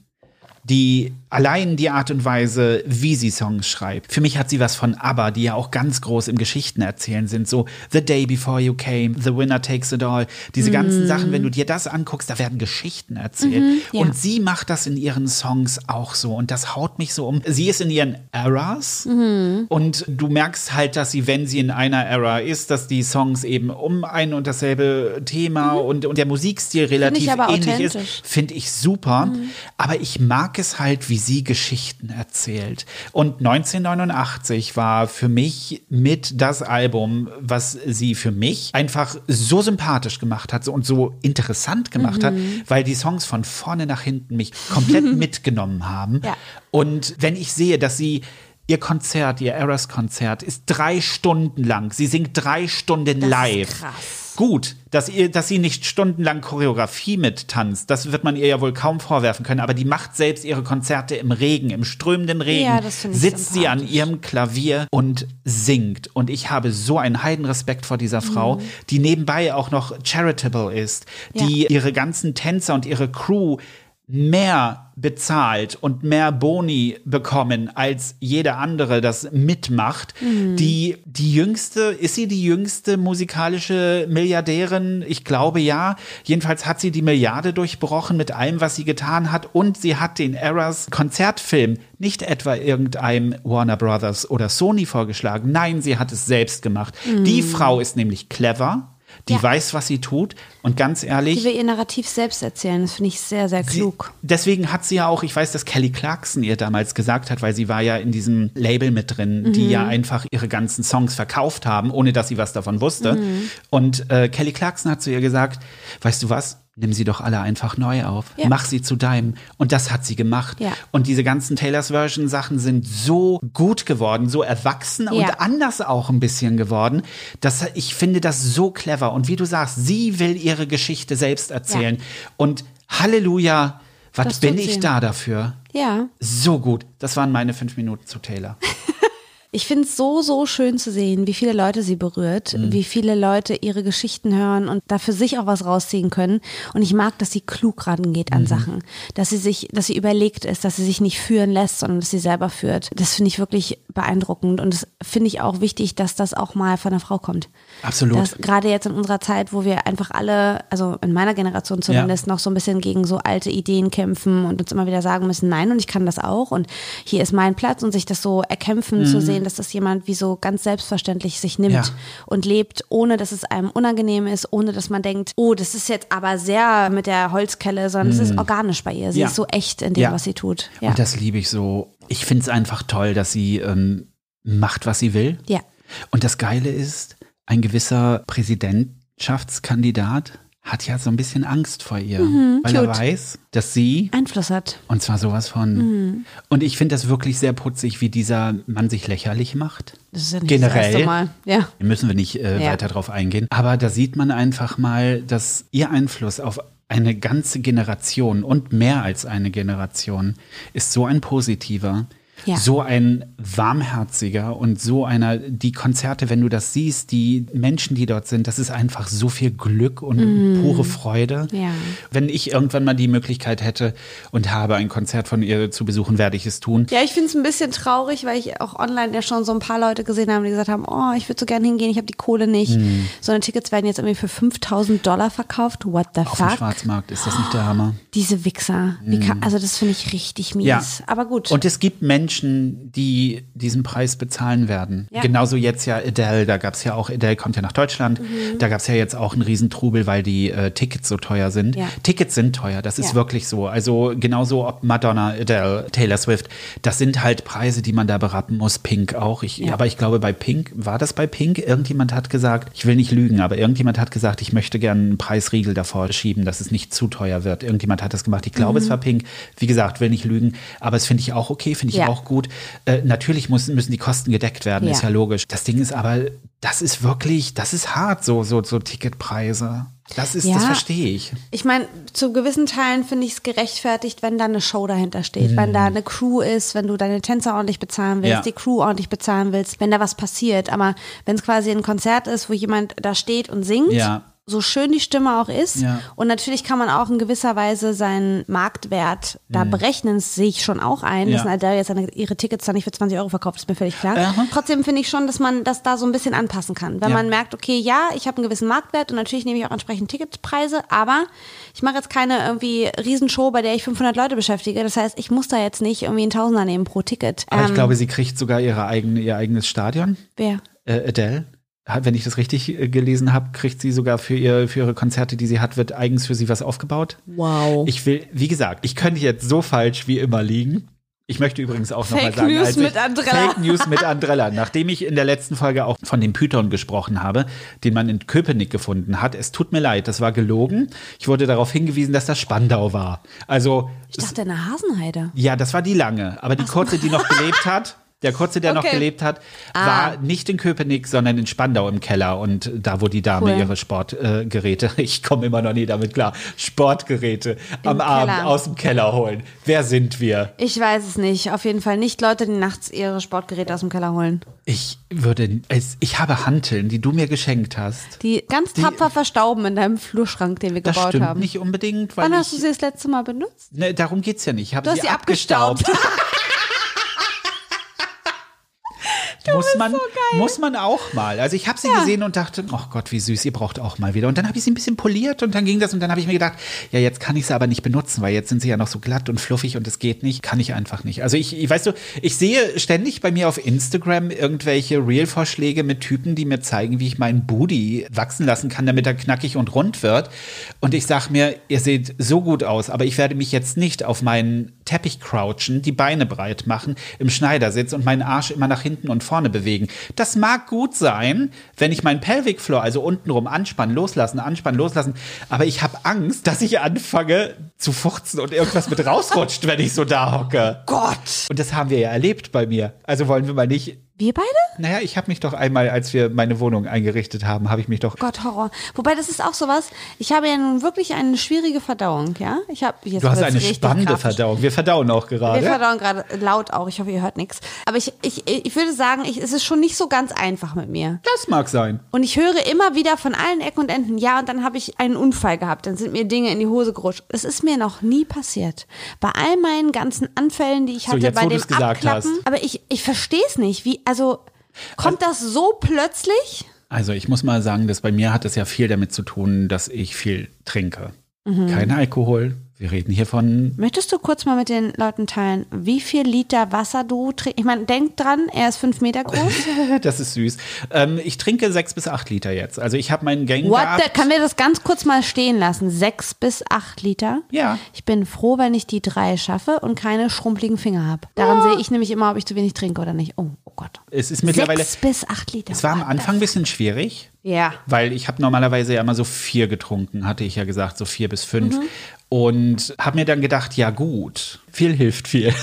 die allein die Art und Weise, wie sie Songs schreibt. Für mich hat sie was von ABBA, die ja auch ganz groß im Geschichten erzählen sind. So The Day Before You Came, The Winner Takes It All. Diese ganzen Sachen, wenn du dir das anguckst, da werden Geschichten erzählt. Mhm, ja. Und sie macht das in ihren Songs auch so. Und das haut mich so um. Sie ist in ihren Eras. Mhm. Und du merkst halt, dass sie, wenn sie in einer Era ist, dass die Songs eben um ein und dasselbe Thema und, und der Musikstil relativ Mhm. ähnlich ist, finde ich super. Aber ich mag es halt, wie sie Geschichten erzählt. Und 1989 war für mich mit das Album, was sie für mich einfach so sympathisch gemacht hat und so interessant gemacht hat, Mhm. weil die Songs von vorne nach hinten mich komplett mitgenommen haben. Ja. Und wenn ich sehe, dass sie Ihr Konzert, ihr Eras-Konzert ist drei Stunden lang. Sie singt drei Stunden Das ist live. krass. Gut, dass, ihr, dass sie nicht stundenlang Choreografie mittanzt, das wird man ihr ja wohl kaum vorwerfen können, aber die macht selbst ihre Konzerte im Regen, im strömenden Regen, Ja, das ich sitzt sie an ihrem Klavier und singt. Und ich habe so einen Heidenrespekt vor dieser Frau, Mhm. die nebenbei auch noch charitable ist, die ihre ganzen Tänzer und ihre Crew mehr bezahlt und mehr Boni bekommen, als jeder andere das mitmacht. Die, die jüngste, ist sie die jüngste musikalische Milliardärin? Ich glaube ja. Jedenfalls hat sie die Milliarde durchbrochen mit allem, was sie getan hat. Und sie hat den Eras Konzertfilm nicht etwa irgendeinem Warner Brothers oder Sony vorgeschlagen. Nein, sie hat es selbst gemacht. Die Frau ist nämlich clever. Die Ja. weiß, was sie tut. Und ganz ehrlich, Die will ihr Narrativ selbst erzählen. Das finde ich sehr, sehr klug. Deswegen hat sie ja auch, ich weiß, dass Kelly Clarkson ihr damals gesagt hat, weil sie war ja in diesem Label mit drin, die ja einfach ihre ganzen Songs verkauft haben, ohne dass sie was davon wusste. Und äh, Kelly Clarkson hat zu ihr gesagt, weißt du was? Nimm sie doch alle einfach neu auf. Ja. Mach sie zu deinem. Und das hat sie gemacht. Ja. Und diese ganzen Taylor's Version Sachen sind so gut geworden, so erwachsen Ja. und anders auch ein bisschen geworden, dass ich finde das so clever. Und wie du sagst, sie will ihre Geschichte selbst erzählen. Und Halleluja, was bin ich da dafür? Ja. So gut. Das waren meine fünf Minuten zu Taylor. Ich finde es so, so schön zu sehen, wie viele Leute sie berührt, Mhm. wie viele Leute ihre Geschichten hören und da für sich auch was rausziehen können. Und ich mag, dass sie klug rangeht Mhm. an Sachen, dass sie sich, dass sie überlegt ist, dass sie sich nicht führen lässt, sondern dass sie selber führt. Das finde ich wirklich beeindruckend und das finde ich auch wichtig, dass das auch mal von einer Frau kommt. Absolut. Dass gerade jetzt in unserer Zeit, wo wir einfach alle, also in meiner Generation zumindest, noch so ein bisschen gegen so alte Ideen kämpfen und uns immer wieder sagen müssen, nein, und ich kann das auch und hier ist mein Platz und sich das so erkämpfen zu sehen, dass das jemand wie so ganz selbstverständlich sich nimmt Mhm. Ja. und lebt, ohne dass es einem unangenehm ist, ohne dass man denkt, oh, das ist jetzt aber sehr mit der Holzkelle, sondern es ist organisch bei ihr. Sie Mhm. Ja. ist so echt in dem, Ja. was sie tut. Ja. Und das liebe ich so. Ich finde es einfach toll, dass sie ähm, macht, was sie will. ja. Und das Geile ist, ein gewisser Präsidentschaftskandidat hat ja so ein bisschen Angst vor ihr, weil er Mhm, cute. weiß, dass sie, Einfluss hat. und zwar sowas von, Mhm. und ich finde das wirklich sehr putzig, wie dieser Mann sich lächerlich macht. Das ist ja nicht Generell. das erste Mal. Ja. Da müssen wir nicht äh, Ja. weiter drauf eingehen. Aber da sieht man einfach mal, dass ihr Einfluss auf eine ganze Generation und mehr als eine Generation ist so ein positiver, Ja. so ein warmherziger und so einer, die Konzerte, wenn du das siehst, die Menschen, die dort sind, das ist einfach so viel Glück und pure Freude. Mhm. Ja. Wenn ich irgendwann mal die Möglichkeit hätte und habe, ein Konzert von ihr zu besuchen, werde ich es tun. Ja, ich finde es ein bisschen traurig, weil ich auch online ja schon so ein paar Leute gesehen habe, die gesagt haben, oh, ich würde so gerne hingehen, ich habe die Kohle nicht. Hm. So eine Tickets werden jetzt irgendwie für 5000 Dollar verkauft. What the Auf dem fuck? Schwarzmarkt ist das nicht der Hammer? Diese Wichser. Wie kann, also das finde ich richtig mies. Ja. Aber gut. Und es gibt Menschen, die diesen Preis bezahlen werden. Ja. Genauso jetzt ja Adele, da gab es ja auch, Adele kommt ja nach Deutschland, Mhm. da gab es ja jetzt auch einen Riesentrubel, weil die äh, Tickets so teuer sind. Ja. Tickets sind teuer, das ist wirklich so. Also genauso ob Madonna, Adele, Taylor Swift, das sind halt Preise, die man da berappen muss. Pink auch. Ich. Aber ich glaube bei Pink, war das bei Pink? Irgendjemand hat gesagt, ich will nicht lügen, aber irgendjemand hat gesagt, ich möchte gerne einen Preisriegel davor schieben, dass es nicht zu teuer wird. Irgendjemand hat das gemacht. Ich glaube, Mhm. es war Pink. Wie gesagt, will nicht lügen, aber es finde ich auch okay, finde ich Ja. auch gut. Äh, natürlich müssen, müssen die Kosten gedeckt werden, Ja. ist ja logisch. Das Ding ist aber, das ist wirklich, das ist hart, so, so, so Ticketpreise. Das ist, Ja. das verstehe ich. Ich meine, zu gewissen Teilen finde ich es gerechtfertigt, wenn da eine Show dahinter steht, wenn da eine Crew ist, wenn du deine Tänzer ordentlich bezahlen willst, Mhm. Ja. die Crew ordentlich bezahlen willst, wenn da was passiert. Aber wenn es quasi ein Konzert ist, wo jemand da steht und singt, Ja. So schön die Stimme auch ist, Ja. und natürlich kann man auch in gewisser Weise seinen Marktwert da berechnen, das sehe ich schon auch ein, dass Mhm. Ja. eine Adele jetzt ihre Tickets dann nicht für 20 Euro verkauft, ist mir völlig klar. Aha. Trotzdem finde ich schon, dass man das da so ein bisschen anpassen kann. Wenn Ja. man merkt, okay, ja, ich habe einen gewissen Marktwert und natürlich nehme ich auch entsprechend Ticketpreise, aber ich mache jetzt keine irgendwie Riesenshow, bei der ich 500 Leute beschäftige. Das heißt, ich muss da jetzt nicht irgendwie einen Tausender nehmen pro Ticket. Aber ich Ähm, glaube, sie kriegt sogar ihre eigene, ihr eigenes Stadion. wer? Äh, Adele. Wenn ich das richtig äh, gelesen habe, kriegt sie sogar für, ihr, für ihre Konzerte, die sie hat, wird eigens für sie was aufgebaut. Wow. Ich will, wie gesagt, ich könnte jetzt so falsch wie immer liegen. Ich möchte übrigens auch nochmal sagen, News als ich, mit Andrella. Fake News mit Andrella. Nachdem ich in der letzten Folge auch von dem Python gesprochen habe, den man in Köpenick gefunden hat. Es tut mir leid, das war gelogen. Ich wurde darauf hingewiesen, dass das Spandau war. Also, ich dachte, eine Hasenheide. ja, das war die lange. Aber die kurze, die noch gelebt hat, der kurze, der noch Okay. gelebt hat, Ah. war nicht in Köpenick, sondern in Spandau im Keller und da, wo die Dame Cool. ihre Sportgeräte, äh, ich komme immer noch nie damit klar, Sportgeräte am Im Abend Keller. aus dem Keller holen. Wer sind wir? Ich weiß es nicht. Auf jeden Fall nicht Leute, die nachts ihre Sportgeräte aus dem Keller holen. Ich würde, es, ich habe Hanteln, die du mir geschenkt hast. Die ganz tapfer verstauben in deinem Flurschrank, den wir Das gebaut stimmt haben. nicht unbedingt, weil Wann ich, hast du sie das letzte Mal benutzt? ne, darum geht's ja nicht. Ich habe Du hast sie, sie abgestaubt. muss man, muss man auch mal. Also ich habe sie Ja. gesehen und dachte, oh Gott, wie süß, ihr braucht auch mal wieder. Und dann habe ich sie ein bisschen poliert und dann ging das und dann habe ich mir gedacht, ja, jetzt kann ich sie aber nicht benutzen, weil jetzt sind sie ja noch so glatt und fluffig und es geht nicht, kann ich einfach nicht. Also ich, ich weißt du, ich sehe ständig bei mir auf Instagram irgendwelche Reel-Vorschläge mit Typen, die mir zeigen, wie ich meinen Booty wachsen lassen kann, damit er knackig und rund wird. Und ich sag mir, ihr seht so gut aus, aber ich werde mich jetzt nicht auf meinen Teppich crouchen, die Beine breit machen, im Schneidersitz und meinen Arsch immer nach hinten und vorne bewegen. Das mag gut sein, wenn ich meinen Pelvic Floor, also untenrum anspannen, loslassen, anspannen, loslassen, aber ich habe Angst, dass ich anfange zu furzen und irgendwas mit rausrutscht, wenn ich so da hocke. Gott! Und das haben wir ja erlebt bei mir. Also wollen wir mal nicht Wir beide? Naja, ich habe mich doch einmal, als wir meine Wohnung eingerichtet haben, habe ich mich doch. Gott, Horror. Wobei, das ist auch sowas. Ich habe ja nun wirklich eine schwierige Verdauung, ja? Ich habe jetzt Du hast eine spannende kraftig. Verdauung. Wir verdauen auch gerade. Wir verdauen gerade laut auch. Ich hoffe, ihr hört nichts. Aber ich, ich, ich würde sagen, ich, es ist schon nicht so ganz einfach mit mir. Das mag sein. Und ich höre immer wieder von allen Ecken und Enden, ja, und dann habe ich einen Unfall gehabt, dann sind mir Dinge in die Hose gerutscht. Das ist mir noch nie passiert. Bei all meinen ganzen Anfällen, die ich So, hatte, jetzt, bei dem Abklappen. hast. Aber ich, ich verstehe es nicht. Wie, also, kommt das so plötzlich? Also ich muss mal sagen, dass bei mir hat es ja viel damit zu tun, dass ich viel trinke. Kein Alkohol. Wir reden hier von. Möchtest du kurz mal mit den Leuten teilen, wie viel Liter Wasser du trinkst? Ich meine, denk dran, er ist fünf Meter groß. Das ist süß. Ähm, ich trinke sechs bis acht Liter jetzt. Also ich habe meinen Gang What gehabt. kann wir das ganz kurz mal stehen lassen? Sechs bis acht Liter? Ja. Ich bin froh, wenn ich die drei schaffe und keine schrumpeligen Finger habe. Daran sehe ich nämlich immer, ob ich zu wenig trinke oder nicht. Oh, oh Gott. Es ist mittlerweile. Sechs bis acht Liter. Es war am Anfang ein bisschen schwierig. Ja. Weil ich habe normalerweise ja immer so vier getrunken, hatte ich ja gesagt, so vier bis fünf. Mhm. Und habe mir dann gedacht, ja gut, viel hilft viel.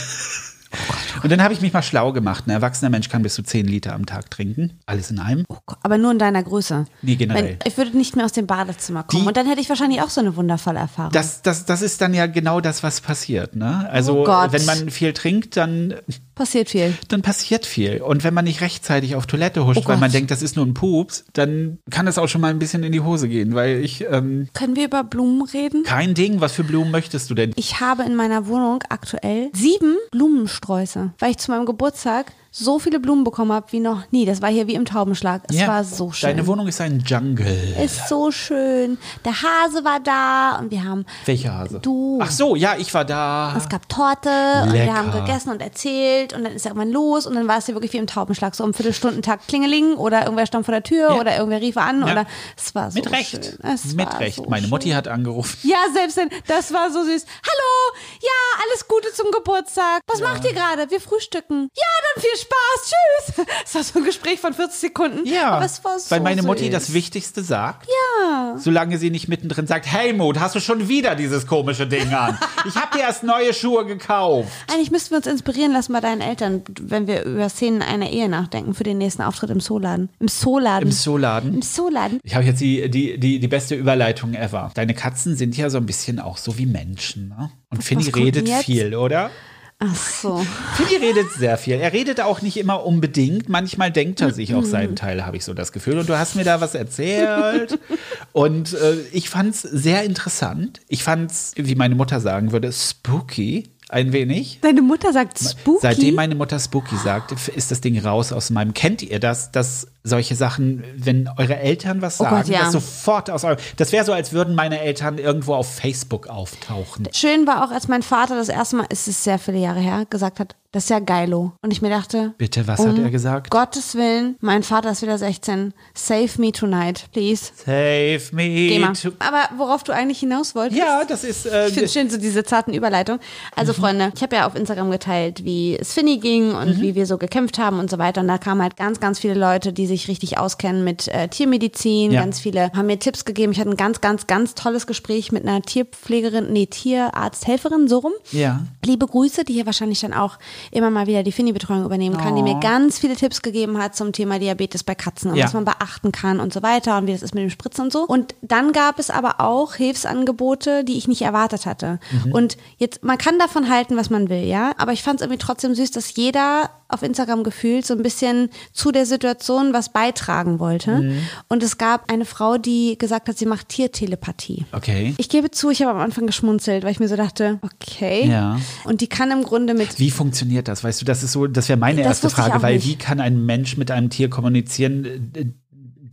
Und dann habe ich mich mal schlau gemacht. Ein erwachsener Mensch kann bis zu zehn Liter am Tag trinken. Alles in einem. Oh Gott, Aber nur in deiner Größe. Nee, generell. Ich würde nicht mehr aus dem Badezimmer kommen. Die- und dann hätte ich wahrscheinlich auch so eine wundervolle Erfahrung. Das, das, das ist dann ja genau das, was passiert. Ne? Also Oh wenn man viel trinkt, dann, Passiert viel. dann passiert viel. Und wenn man nicht rechtzeitig auf Toilette huscht, Oh weil man denkt, das ist nur ein Pups, dann kann es auch schon mal ein bisschen in die Hose gehen. Weil ich, ähm, Können wir über Blumen reden? kein Ding, was für Blumen möchtest du denn? Ich habe in meiner Wohnung aktuell sieben Blumensträuße, weil ich zu meinem Geburtstag so viele Blumen bekommen habe wie noch nie. Das war hier wie im Taubenschlag. Es Ja, war so schön. Deine Wohnung ist ein Jungle. ist so schön. Der Hase war da und wir haben Welcher Hase? Du. Ach so, ja, ich war da. es gab Torte und wir Lecker. haben gegessen und erzählt und dann ist irgendwann los und dann war es hier wirklich wie im Taubenschlag, so um Viertelstundentakt Klingeling oder irgendwer stand vor der Tür Ja. oder irgendwer rief an Ja. oder es war so Mit Recht. schön. Es Mit Recht. So Meine schön. Mutti hat angerufen. Ja, selbst denn, das war so süß. Hallo, ja, alles Gute zum Geburtstag. Was macht ihr gerade? Wir frühstücken. Ja, dann viel Spaß. Tschüss. Es war so ein Gespräch von 40 Sekunden. Ja, aber es war so weil meine Mutti süß. das Wichtigste sagt. Ja. Solange sie nicht mittendrin sagt, hey Mut, hast du schon wieder dieses komische Ding an? Ich habe dir erst neue Schuhe gekauft. Eigentlich müssten wir uns inspirieren lassen bei deinen Eltern, wenn wir über Szenen einer Ehe nachdenken für den nächsten Auftritt im Zooladen. Im Zooladen. Im Zooladen. Im Zooladen. Ich habe jetzt die, die, die, die beste Überleitung ever. Deine Katzen sind ja so ein bisschen auch so wie Menschen. Ne? Und Finny redet jetzt? viel, oder? Ach so. Finny redet sehr viel. Er redet auch nicht immer unbedingt. Manchmal denkt er sich auch seinen Teil, habe ich so das Gefühl. Und du hast mir da was erzählt. Und äh, ich fand's sehr interessant. Ich fand's, wie meine Mutter sagen würde, spooky. Ein wenig. Deine Mutter sagt spooky. Seitdem meine Mutter Spooky sagt, ist das Ding raus aus meinem. Kennt ihr das, dass solche Sachen, wenn eure Eltern was Oh sagen, Gott, ja. das sofort aus eurem. Das wäre so, als würden meine Eltern irgendwo auf Facebook auftauchen. Schön war auch, als mein Vater das erste Mal, es ist sehr viele Jahre her, gesagt hat, das ist ja geilo. Und ich mir dachte, Bitte, was um hat er gesagt? Gottes Willen, mein Vater ist wieder 16. Save me tonight, please. Save me. To- Aber worauf du eigentlich hinaus wolltest? Ja, das ist. Äh, Ich finde schön, so diese zarten Überleitungen. Also, Mhm. Freunde, ich habe ja auf Instagram geteilt, wie es Finny ging und Mhm. wie wir so gekämpft haben und so weiter. Und da kamen halt ganz, ganz viele Leute, die sich richtig auskennen mit äh, Tiermedizin. Ja. Ganz viele haben mir Tipps gegeben. Ich hatte ein ganz, ganz, ganz tolles Gespräch mit einer Tierpflegerin, nee, Tierarzthelferin, so rum. ja. Liebe Grüße, die hier wahrscheinlich dann auch immer mal wieder die Fini-Betreuung übernehmen kann, die mir ganz viele Tipps gegeben hat zum Thema Diabetes bei Katzen und Ja. was man beachten kann und so weiter und wie das ist mit dem Spritzen und so. Und dann gab es aber auch Hilfsangebote, die ich nicht erwartet hatte. Und jetzt, man kann davon halten, was man will, ja, aber ich fand es irgendwie trotzdem süß, dass jeder auf Instagram gefühlt so ein bisschen zu der Situation was beitragen wollte. Und es gab eine Frau, die gesagt hat, sie macht Tiertelepathie. Okay. Ich gebe zu, ich habe am Anfang geschmunzelt, weil ich mir so dachte, okay. Ja. Und die kann im Grunde mit. Wie funktioniert das? Weißt du, das ist so, das wäre meine Das erste Frage, weil nicht. wie kann ein Mensch mit einem Tier kommunizieren?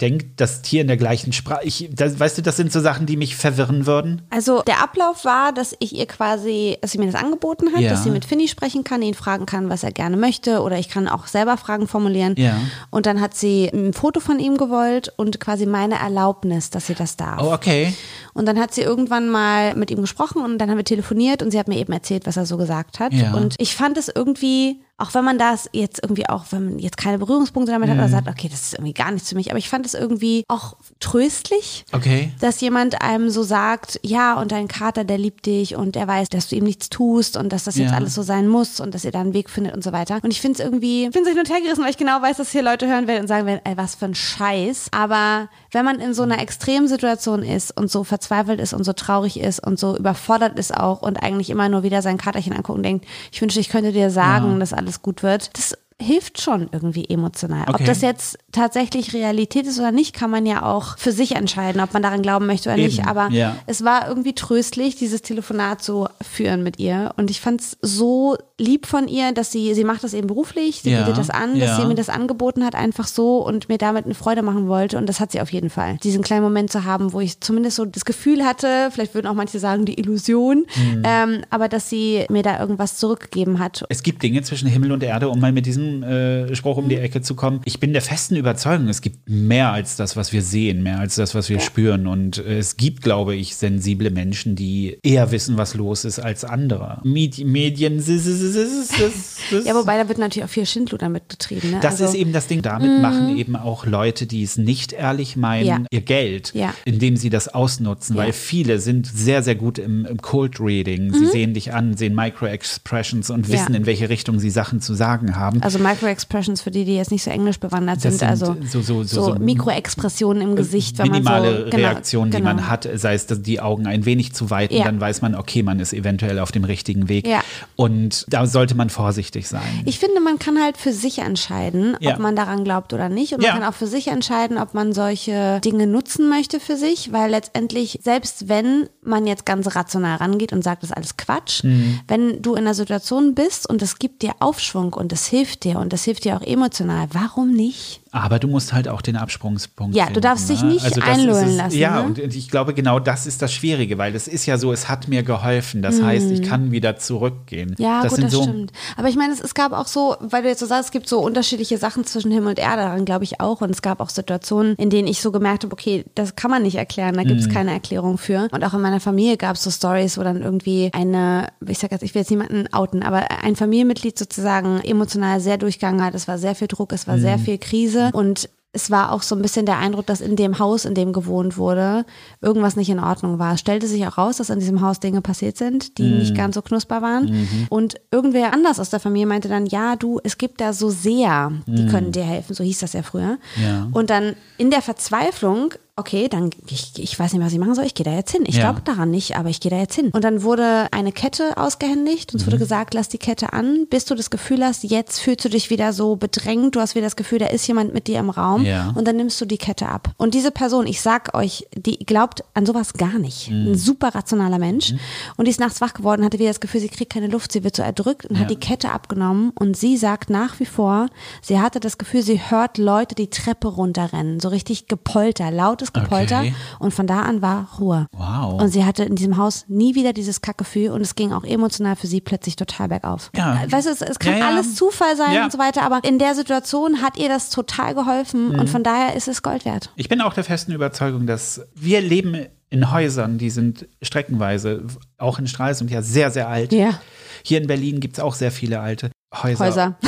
Denkt das Tier in der gleichen Sprache? Ich, das, weißt du, das sind so Sachen, die mich verwirren würden. Also der Ablauf war, dass ich ihr quasi, dass sie mir das angeboten hat, Ja. dass sie mit Finny sprechen kann, ihn fragen kann, was er gerne möchte, oder ich kann auch selber Fragen formulieren. Ja. Und dann hat sie ein Foto von ihm gewollt und quasi meine Erlaubnis, dass sie das darf. Oh, okay. Und dann hat sie irgendwann mal mit ihm gesprochen und dann haben wir telefoniert und sie hat mir eben erzählt, was er so gesagt hat. Ja. Und ich fand es irgendwie auch wenn man das jetzt irgendwie auch, wenn man jetzt keine Berührungspunkte damit hat oder sagt, okay, das ist irgendwie gar nichts für mich, aber ich fand es irgendwie auch tröstlich, Okay. dass jemand einem so sagt, ja, und dein Kater, der liebt dich und er weiß, dass du ihm nichts tust und dass das jetzt Ja. alles so sein muss und dass ihr da einen Weg findet und so weiter. Und ich finde es irgendwie, ich bin so hin und her gerissen, weil ich genau weiß, dass hier Leute hören werden und sagen werden, ey, was für ein Scheiß. Aber wenn man in so einer Extremsituation ist und so verzweifelt ist und so traurig ist und so überfordert ist auch und eigentlich immer nur wieder sein Katerchen anguckt und denkt, ich wünschte, ich könnte dir sagen, dass alles gut wird, das hilft schon irgendwie emotional. Ob Okay. das jetzt tatsächlich Realität ist oder nicht, kann man ja auch für sich entscheiden, ob man daran glauben möchte oder Eben, nicht. Aber ja. es war irgendwie tröstlich, dieses Telefonat zu führen mit ihr. Und ich fand es so lieb von ihr, dass sie, sie macht das eben beruflich, sie Ja, bietet das an, dass ja. sie mir das angeboten hat, einfach so und mir damit eine Freude machen wollte. Und das hat sie auf jeden Fall. Diesen kleinen Moment zu haben, wo ich zumindest so das Gefühl hatte, vielleicht würden auch manche sagen, die Illusion, Mhm. ähm, aber dass sie mir da irgendwas zurückgegeben hat. Es gibt Dinge zwischen Himmel und Erde, um mal mit diesem äh, Spruch um die Mhm. Ecke zu kommen. Ich bin der festen Überzeugung, es gibt mehr als das, was wir sehen, mehr als das, was wir spüren. Und äh, es gibt, glaube ich, sensible Menschen, die eher wissen, was los ist als andere. Medi Medien. Ja, wobei da wird natürlich auch viel Schindluder damit getrieben. Ne? Das also, ist eben das Ding. Damit machen eben auch Leute, die es nicht ehrlich meinen, Ja. ihr Geld, Ja. indem sie das ausnutzen. Ja. Weil viele sind sehr, sehr gut im, im Cold Reading. Sie sehen dich an, sehen Micro-Expressions und Mhm. Wissen, in welche Richtung sie Sachen zu sagen haben. Also Micro-Expressions für die, die jetzt nicht so englisch bewandert sind, sind also so- so- so- so- Mikroexpressionen im Gesicht, wenn minimale man so genau, Reaktionen, die genau. man hat, sei es dass die Augen ein wenig zu weiten, Ja. dann weiß man, okay, man ist eventuell auf dem richtigen Weg. Ja. Und da sollte man vorsichtig sein. Ich finde, man kann halt für sich entscheiden, Ja. ob man daran glaubt oder nicht. Und man kann auch für sich entscheiden, ob man solche Dinge nutzen möchte für sich, weil letztendlich, selbst wenn man jetzt ganz rational rangeht und sagt, das ist alles Quatsch, Mhm. wenn du in einer Situation bist und es gibt dir Aufschwung und es hilft dir und es hilft dir auch emotional, warum nicht? Aber du musst halt auch den Absprungspunkt Ja, du finden, darfst dich ne? nicht das einlullen es, lassen, Ja, ne? und ich glaube, genau das ist das Schwierige, weil es ist ja so, es hat mir geholfen. Das heißt, ich kann wieder zurückgehen. Ja, das gut, das so, stimmt. Aber ich meine, es, es gab auch so, weil du jetzt so sagst, es gibt so unterschiedliche Sachen zwischen Himmel und Erde, daran glaube ich auch. Und es gab auch Situationen, in denen ich so gemerkt habe, okay, das kann man nicht erklären, da gibt es keine Erklärung für. Und auch in meiner Familie gab es so Stories, wo dann irgendwie eine, ich sag jetzt, ich will jetzt niemanden outen, aber ein Familienmitglied sozusagen emotional sehr durchgegangen hat. Es war sehr viel Druck, es war sehr Mhm. viel Krise und es war auch so ein bisschen der Eindruck, dass in dem Haus, in dem gewohnt wurde, irgendwas nicht in Ordnung war. Es stellte sich auch raus, dass in diesem Haus Dinge passiert sind, die nicht ganz so knusper waren. Und irgendwer anders aus der Familie meinte dann, ja, du, es gibt da so sehr, die können dir helfen. So hieß das ja früher. Ja. Und dann in der Verzweiflung, okay, dann, ich, ich weiß nicht, was ich machen soll, ich gehe da jetzt hin. Ich Ja. glaube daran nicht, aber ich gehe da jetzt hin. Und dann wurde eine Kette ausgehändigt und es Mhm. wurde gesagt, lass die Kette an, bis du das Gefühl hast, jetzt fühlst du dich wieder so bedrängt, du hast wieder das Gefühl, da ist jemand mit dir im Raum Ja. und dann nimmst du die Kette ab. Und diese Person, ich sag euch, die glaubt an sowas gar nicht. Ein super rationaler Mensch. Und die ist nachts wach geworden, hatte wieder das Gefühl, sie kriegt keine Luft, sie wird so erdrückt und Ja. hat die Kette abgenommen und sie sagt nach wie vor, sie hatte das Gefühl, sie hört Leute die Treppe runterrennen, so richtig Gepolter, lautes Gepolter Okay. und von da an war Ruhe. Wow. Und sie hatte in diesem Haus nie wieder dieses Kackgefühl und es ging auch emotional für sie plötzlich total bergauf. Ja. Weißt du, es, es kann Ja, ja. alles Zufall sein Ja. und so weiter, aber in der Situation hat ihr das total geholfen Mhm. und von daher ist es Gold wert. Ich bin auch der festen Überzeugung, dass wir leben in Häusern, die sind streckenweise, auch in Stralsund, ja sehr, sehr alt. Ja. Hier in Berlin gibt es auch sehr viele alte Häuser. Häuser.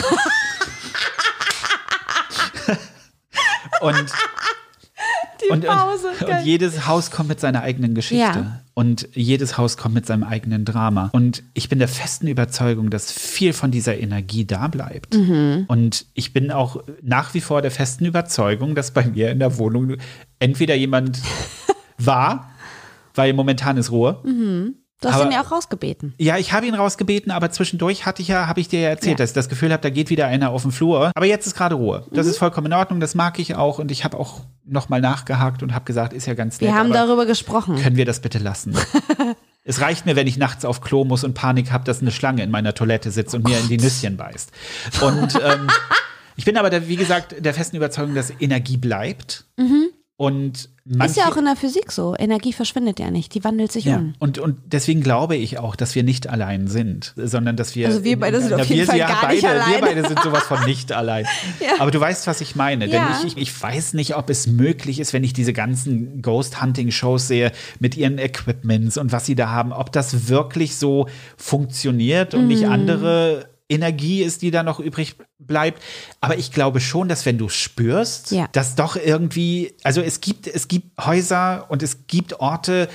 Und, und, Pause, und, und jedes Haus kommt mit seiner eigenen Geschichte. Ja. Und jedes Haus kommt mit seinem eigenen Drama. Und ich bin der festen Überzeugung, dass viel von dieser Energie da bleibt. Mhm. Und ich bin auch nach wie vor der festen Überzeugung, dass bei mir in der Wohnung entweder jemand war, weil momentan ist Ruhe. Du hast Aber- ihn ja auch rausgebeten. Ja, ich habe ihn rausgebeten, aber zwischendurch hatte ich ja, habe ich dir ja erzählt, Ja. dass ich das Gefühl habe, da geht wieder einer auf den Flur. Aber jetzt ist gerade Ruhe. Mhm. Das ist vollkommen in Ordnung, das mag ich auch und ich habe auch nochmal nachgehakt und habe gesagt, ist ja ganz nett. Wir haben darüber gesprochen. können wir das bitte lassen? es reicht mir, wenn ich nachts auf Klo muss und Panik habe, dass eine Schlange in meiner Toilette sitzt und mir in die Nüsschen beißt. Und ähm, ich bin aber, der, wie gesagt, der festen Überzeugung, dass Energie bleibt. Und manche, Mhm. Ist ja auch in der Physik so. Energie verschwindet ja nicht, die wandelt sich ja, um. und, und deswegen glaube ich auch, dass wir nicht allein sind, sondern dass wir. Also wir beide sind Na, auf jeden wir, Fall ja, gar beide, nicht Wir allein. beide sind sowas von nicht allein. Ja. Aber du weißt, was ich meine. Denn ich, ich, ich weiß nicht, ob es möglich ist, wenn ich diese ganzen Ghost-Hunting-Shows sehe mit ihren Equipments und was sie da haben, ob das wirklich so funktioniert und Mhm. nicht andere Energie ist, die da noch übrig bleibt. Aber ich glaube schon, dass wenn du spürst, Ja. dass doch irgendwie, also es gibt, es gibt Häuser und es gibt Orte,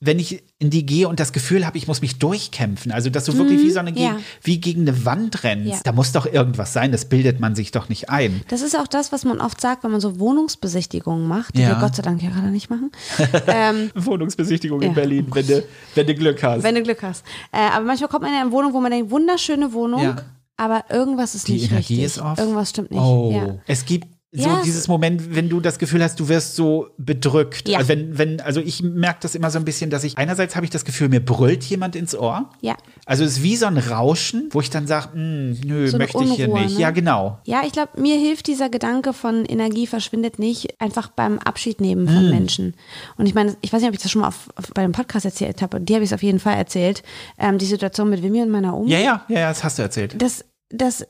wenn ich in die gehe und das Gefühl habe, ich muss mich durchkämpfen, also dass du wirklich wie so eine, Mhm. ja. wie gegen eine Wand rennst, Ja. da muss doch irgendwas sein, das bildet man sich doch nicht ein. Das ist auch das, was man oft sagt, wenn man so Wohnungsbesichtigungen macht, die Ja. wir Gott sei Dank ja gerade nicht machen. ähm, Wohnungsbesichtigung in Berlin, wenn du, wenn du Glück hast. wenn du Glück hast. Äh, aber manchmal kommt man in eine Wohnung, wo man denkt, wunderschöne Wohnung, aber irgendwas ist die nicht Energie richtig. ist off. Irgendwas stimmt nicht. Oh, es gibt so Ja, es- dieses Moment, wenn du das Gefühl hast, du wirst so bedrückt. Ja. Also wenn, wenn, also ich merke das immer so ein bisschen, dass ich einerseits habe ich das Gefühl, mir brüllt jemand ins Ohr. Ja. Also es ist wie so ein Rauschen, wo ich dann sage, nö, So möchte ich hier Unruhe, nicht. ne? Ja, genau. Ja, ich glaube, mir hilft dieser Gedanke von Energie verschwindet nicht, einfach beim Abschied nehmen von Hm. Menschen. Und ich meine, ich weiß nicht, ob ich das schon mal auf, auf, bei dem Podcast erzählt habe, die habe ich es auf jeden Fall erzählt. Ähm, die Situation mit Wimi und meiner Oma. Ja, ja, ja, ja, das hast du erzählt. das, das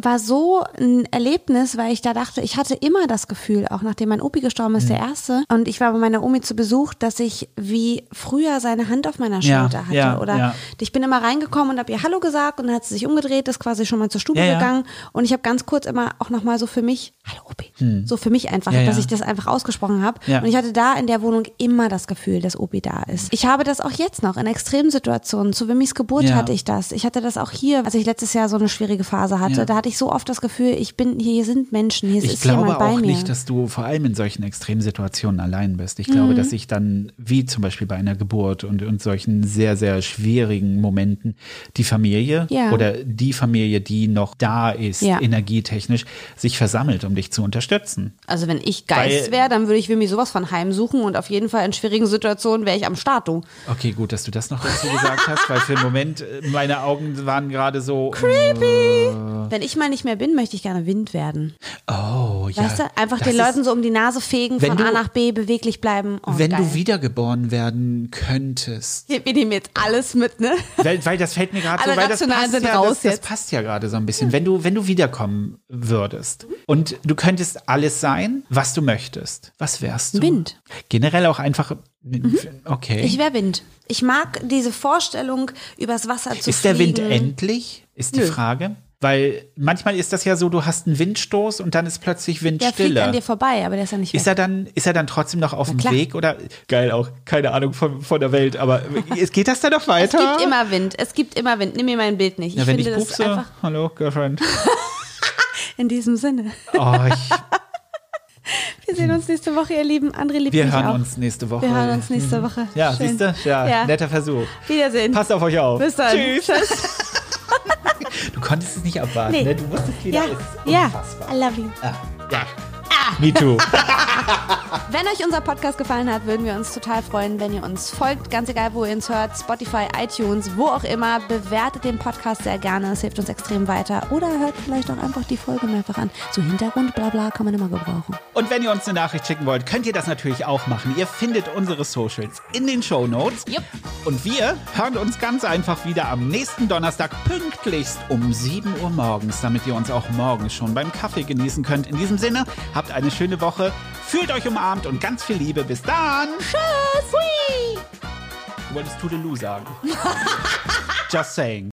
war so ein Erlebnis, weil ich da dachte, ich hatte immer das Gefühl, auch nachdem mein Opi gestorben ist, Mhm. der erste, und ich war bei meiner Omi zu Besuch, dass ich wie früher seine Hand auf meiner Ja, Schulter hatte. ja, Oder ja. ich bin immer reingekommen und habe ihr Hallo gesagt und dann hat sie sich umgedreht, ist quasi schon mal zur Stube Ja, ja. gegangen und ich habe ganz kurz immer auch nochmal so für mich, Hallo Opi, so für mich einfach. Ja, dass ja. ich das einfach ausgesprochen habe. Ja. Und ich hatte da in der Wohnung immer das Gefühl, dass Opi da ist. Ich habe das auch jetzt noch in Extremsituationen. Zu Wimis Geburt Ja. hatte ich das. Ich hatte das auch hier, als ich letztes Jahr so eine schwierige Phase hatte. Ja. Da hatte ich so oft das Gefühl, ich bin hier, hier sind Menschen, hier Ich ist glaube jemand bei auch mir. nicht, dass du vor allem in solchen Extremsituationen allein bist. Ich glaube, Mhm. dass sich dann, wie zum Beispiel bei einer Geburt und, und solchen sehr, sehr schwierigen Momenten, die Familie Ja. oder die Familie, die noch da ist, Ja. energietechnisch, sich versammelt, um dich zu unterstützen. also wenn ich Geist wäre, dann würde ich Wimi sowas von heimsuchen und auf jeden Fall in schwierigen Situationen wäre ich am Start, du. Okay, gut, dass du das noch dazu gesagt hast, weil für einen Moment äh, meine Augen waren gerade so. Creepy! Wenn ich mal nicht mehr bin, möchte ich gerne Wind werden. Oh, ja. Weißt du, einfach den Leuten so um die Nase fegen, von du- A nach B beweglich bleiben. Oh, Wenn geil. du wiedergeboren werden könntest. Wir nehmen jetzt alles mit, ne? Weil, weil das fällt mir gerade so, Alle weil das passt, sind ja, raus das, das passt ja gerade so ein bisschen. Wenn du, wenn du wiederkommen würdest und du könntest alles sein, was du möchtest, was wärst du? Wind. Generell auch einfach, okay. Ich wäre Wind. Ich mag diese Vorstellung, übers Wasser zu ist der Wind fliegen. endlich? Ist die Nö. Frage. Weil manchmal ist das ja so, du hast einen Windstoß und dann ist plötzlich Der fliegt Windstille. an dir vorbei, aber der ist ja nicht Ist weg. er dann, ist er dann trotzdem noch auf dem. Weg oder geil auch, keine Ahnung von, von der Welt, aber es geht das dann noch Es weiter? gibt immer Wind. Es gibt immer Wind. Nimm mir mein Bild nicht. ja, ich wenn finde ich das pupse, einfach hallo Girlfriend. in diesem Sinne. Oh, ich, Wir sehen uns nächste Woche, ihr Lieben. André liebt wir mich hören auch. uns nächste Woche. Wir hören uns nächste Woche. Ja, Schön. siehst du? Ja, Ja. netter Versuch. Wiedersehen. Passt auf euch auf. Bis dann. Tschüss. Du konntest es nicht abwarten, Nee. ne? Du wusstest wieder, Ja, es ist ja. unfassbar. I love you. Ah, ja. Me too. Wenn euch unser Podcast gefallen hat, würden wir uns total freuen, wenn ihr uns folgt. Ganz egal, wo ihr uns hört. Spotify, iTunes, wo auch immer. Bewertet den Podcast sehr gerne. Es hilft uns extrem weiter. Oder hört vielleicht auch einfach die Folge mehrfach an. So Hintergrund, bla bla, kann man immer gebrauchen. Und wenn ihr uns eine Nachricht schicken wollt, könnt ihr das natürlich auch machen. Ihr findet unsere Socials in den Show Notes. Jupp. Und wir hören uns ganz einfach wieder am nächsten Donnerstag pünktlichst um 7 Uhr morgens, damit ihr uns auch morgens schon beim Kaffee genießen könnt. In diesem Sinne, habt eine schöne Woche, fühlt euch umarmt und ganz viel Liebe. Bis dann. Tschüss. Hui. Du wolltest Toodaloo sagen. Just saying.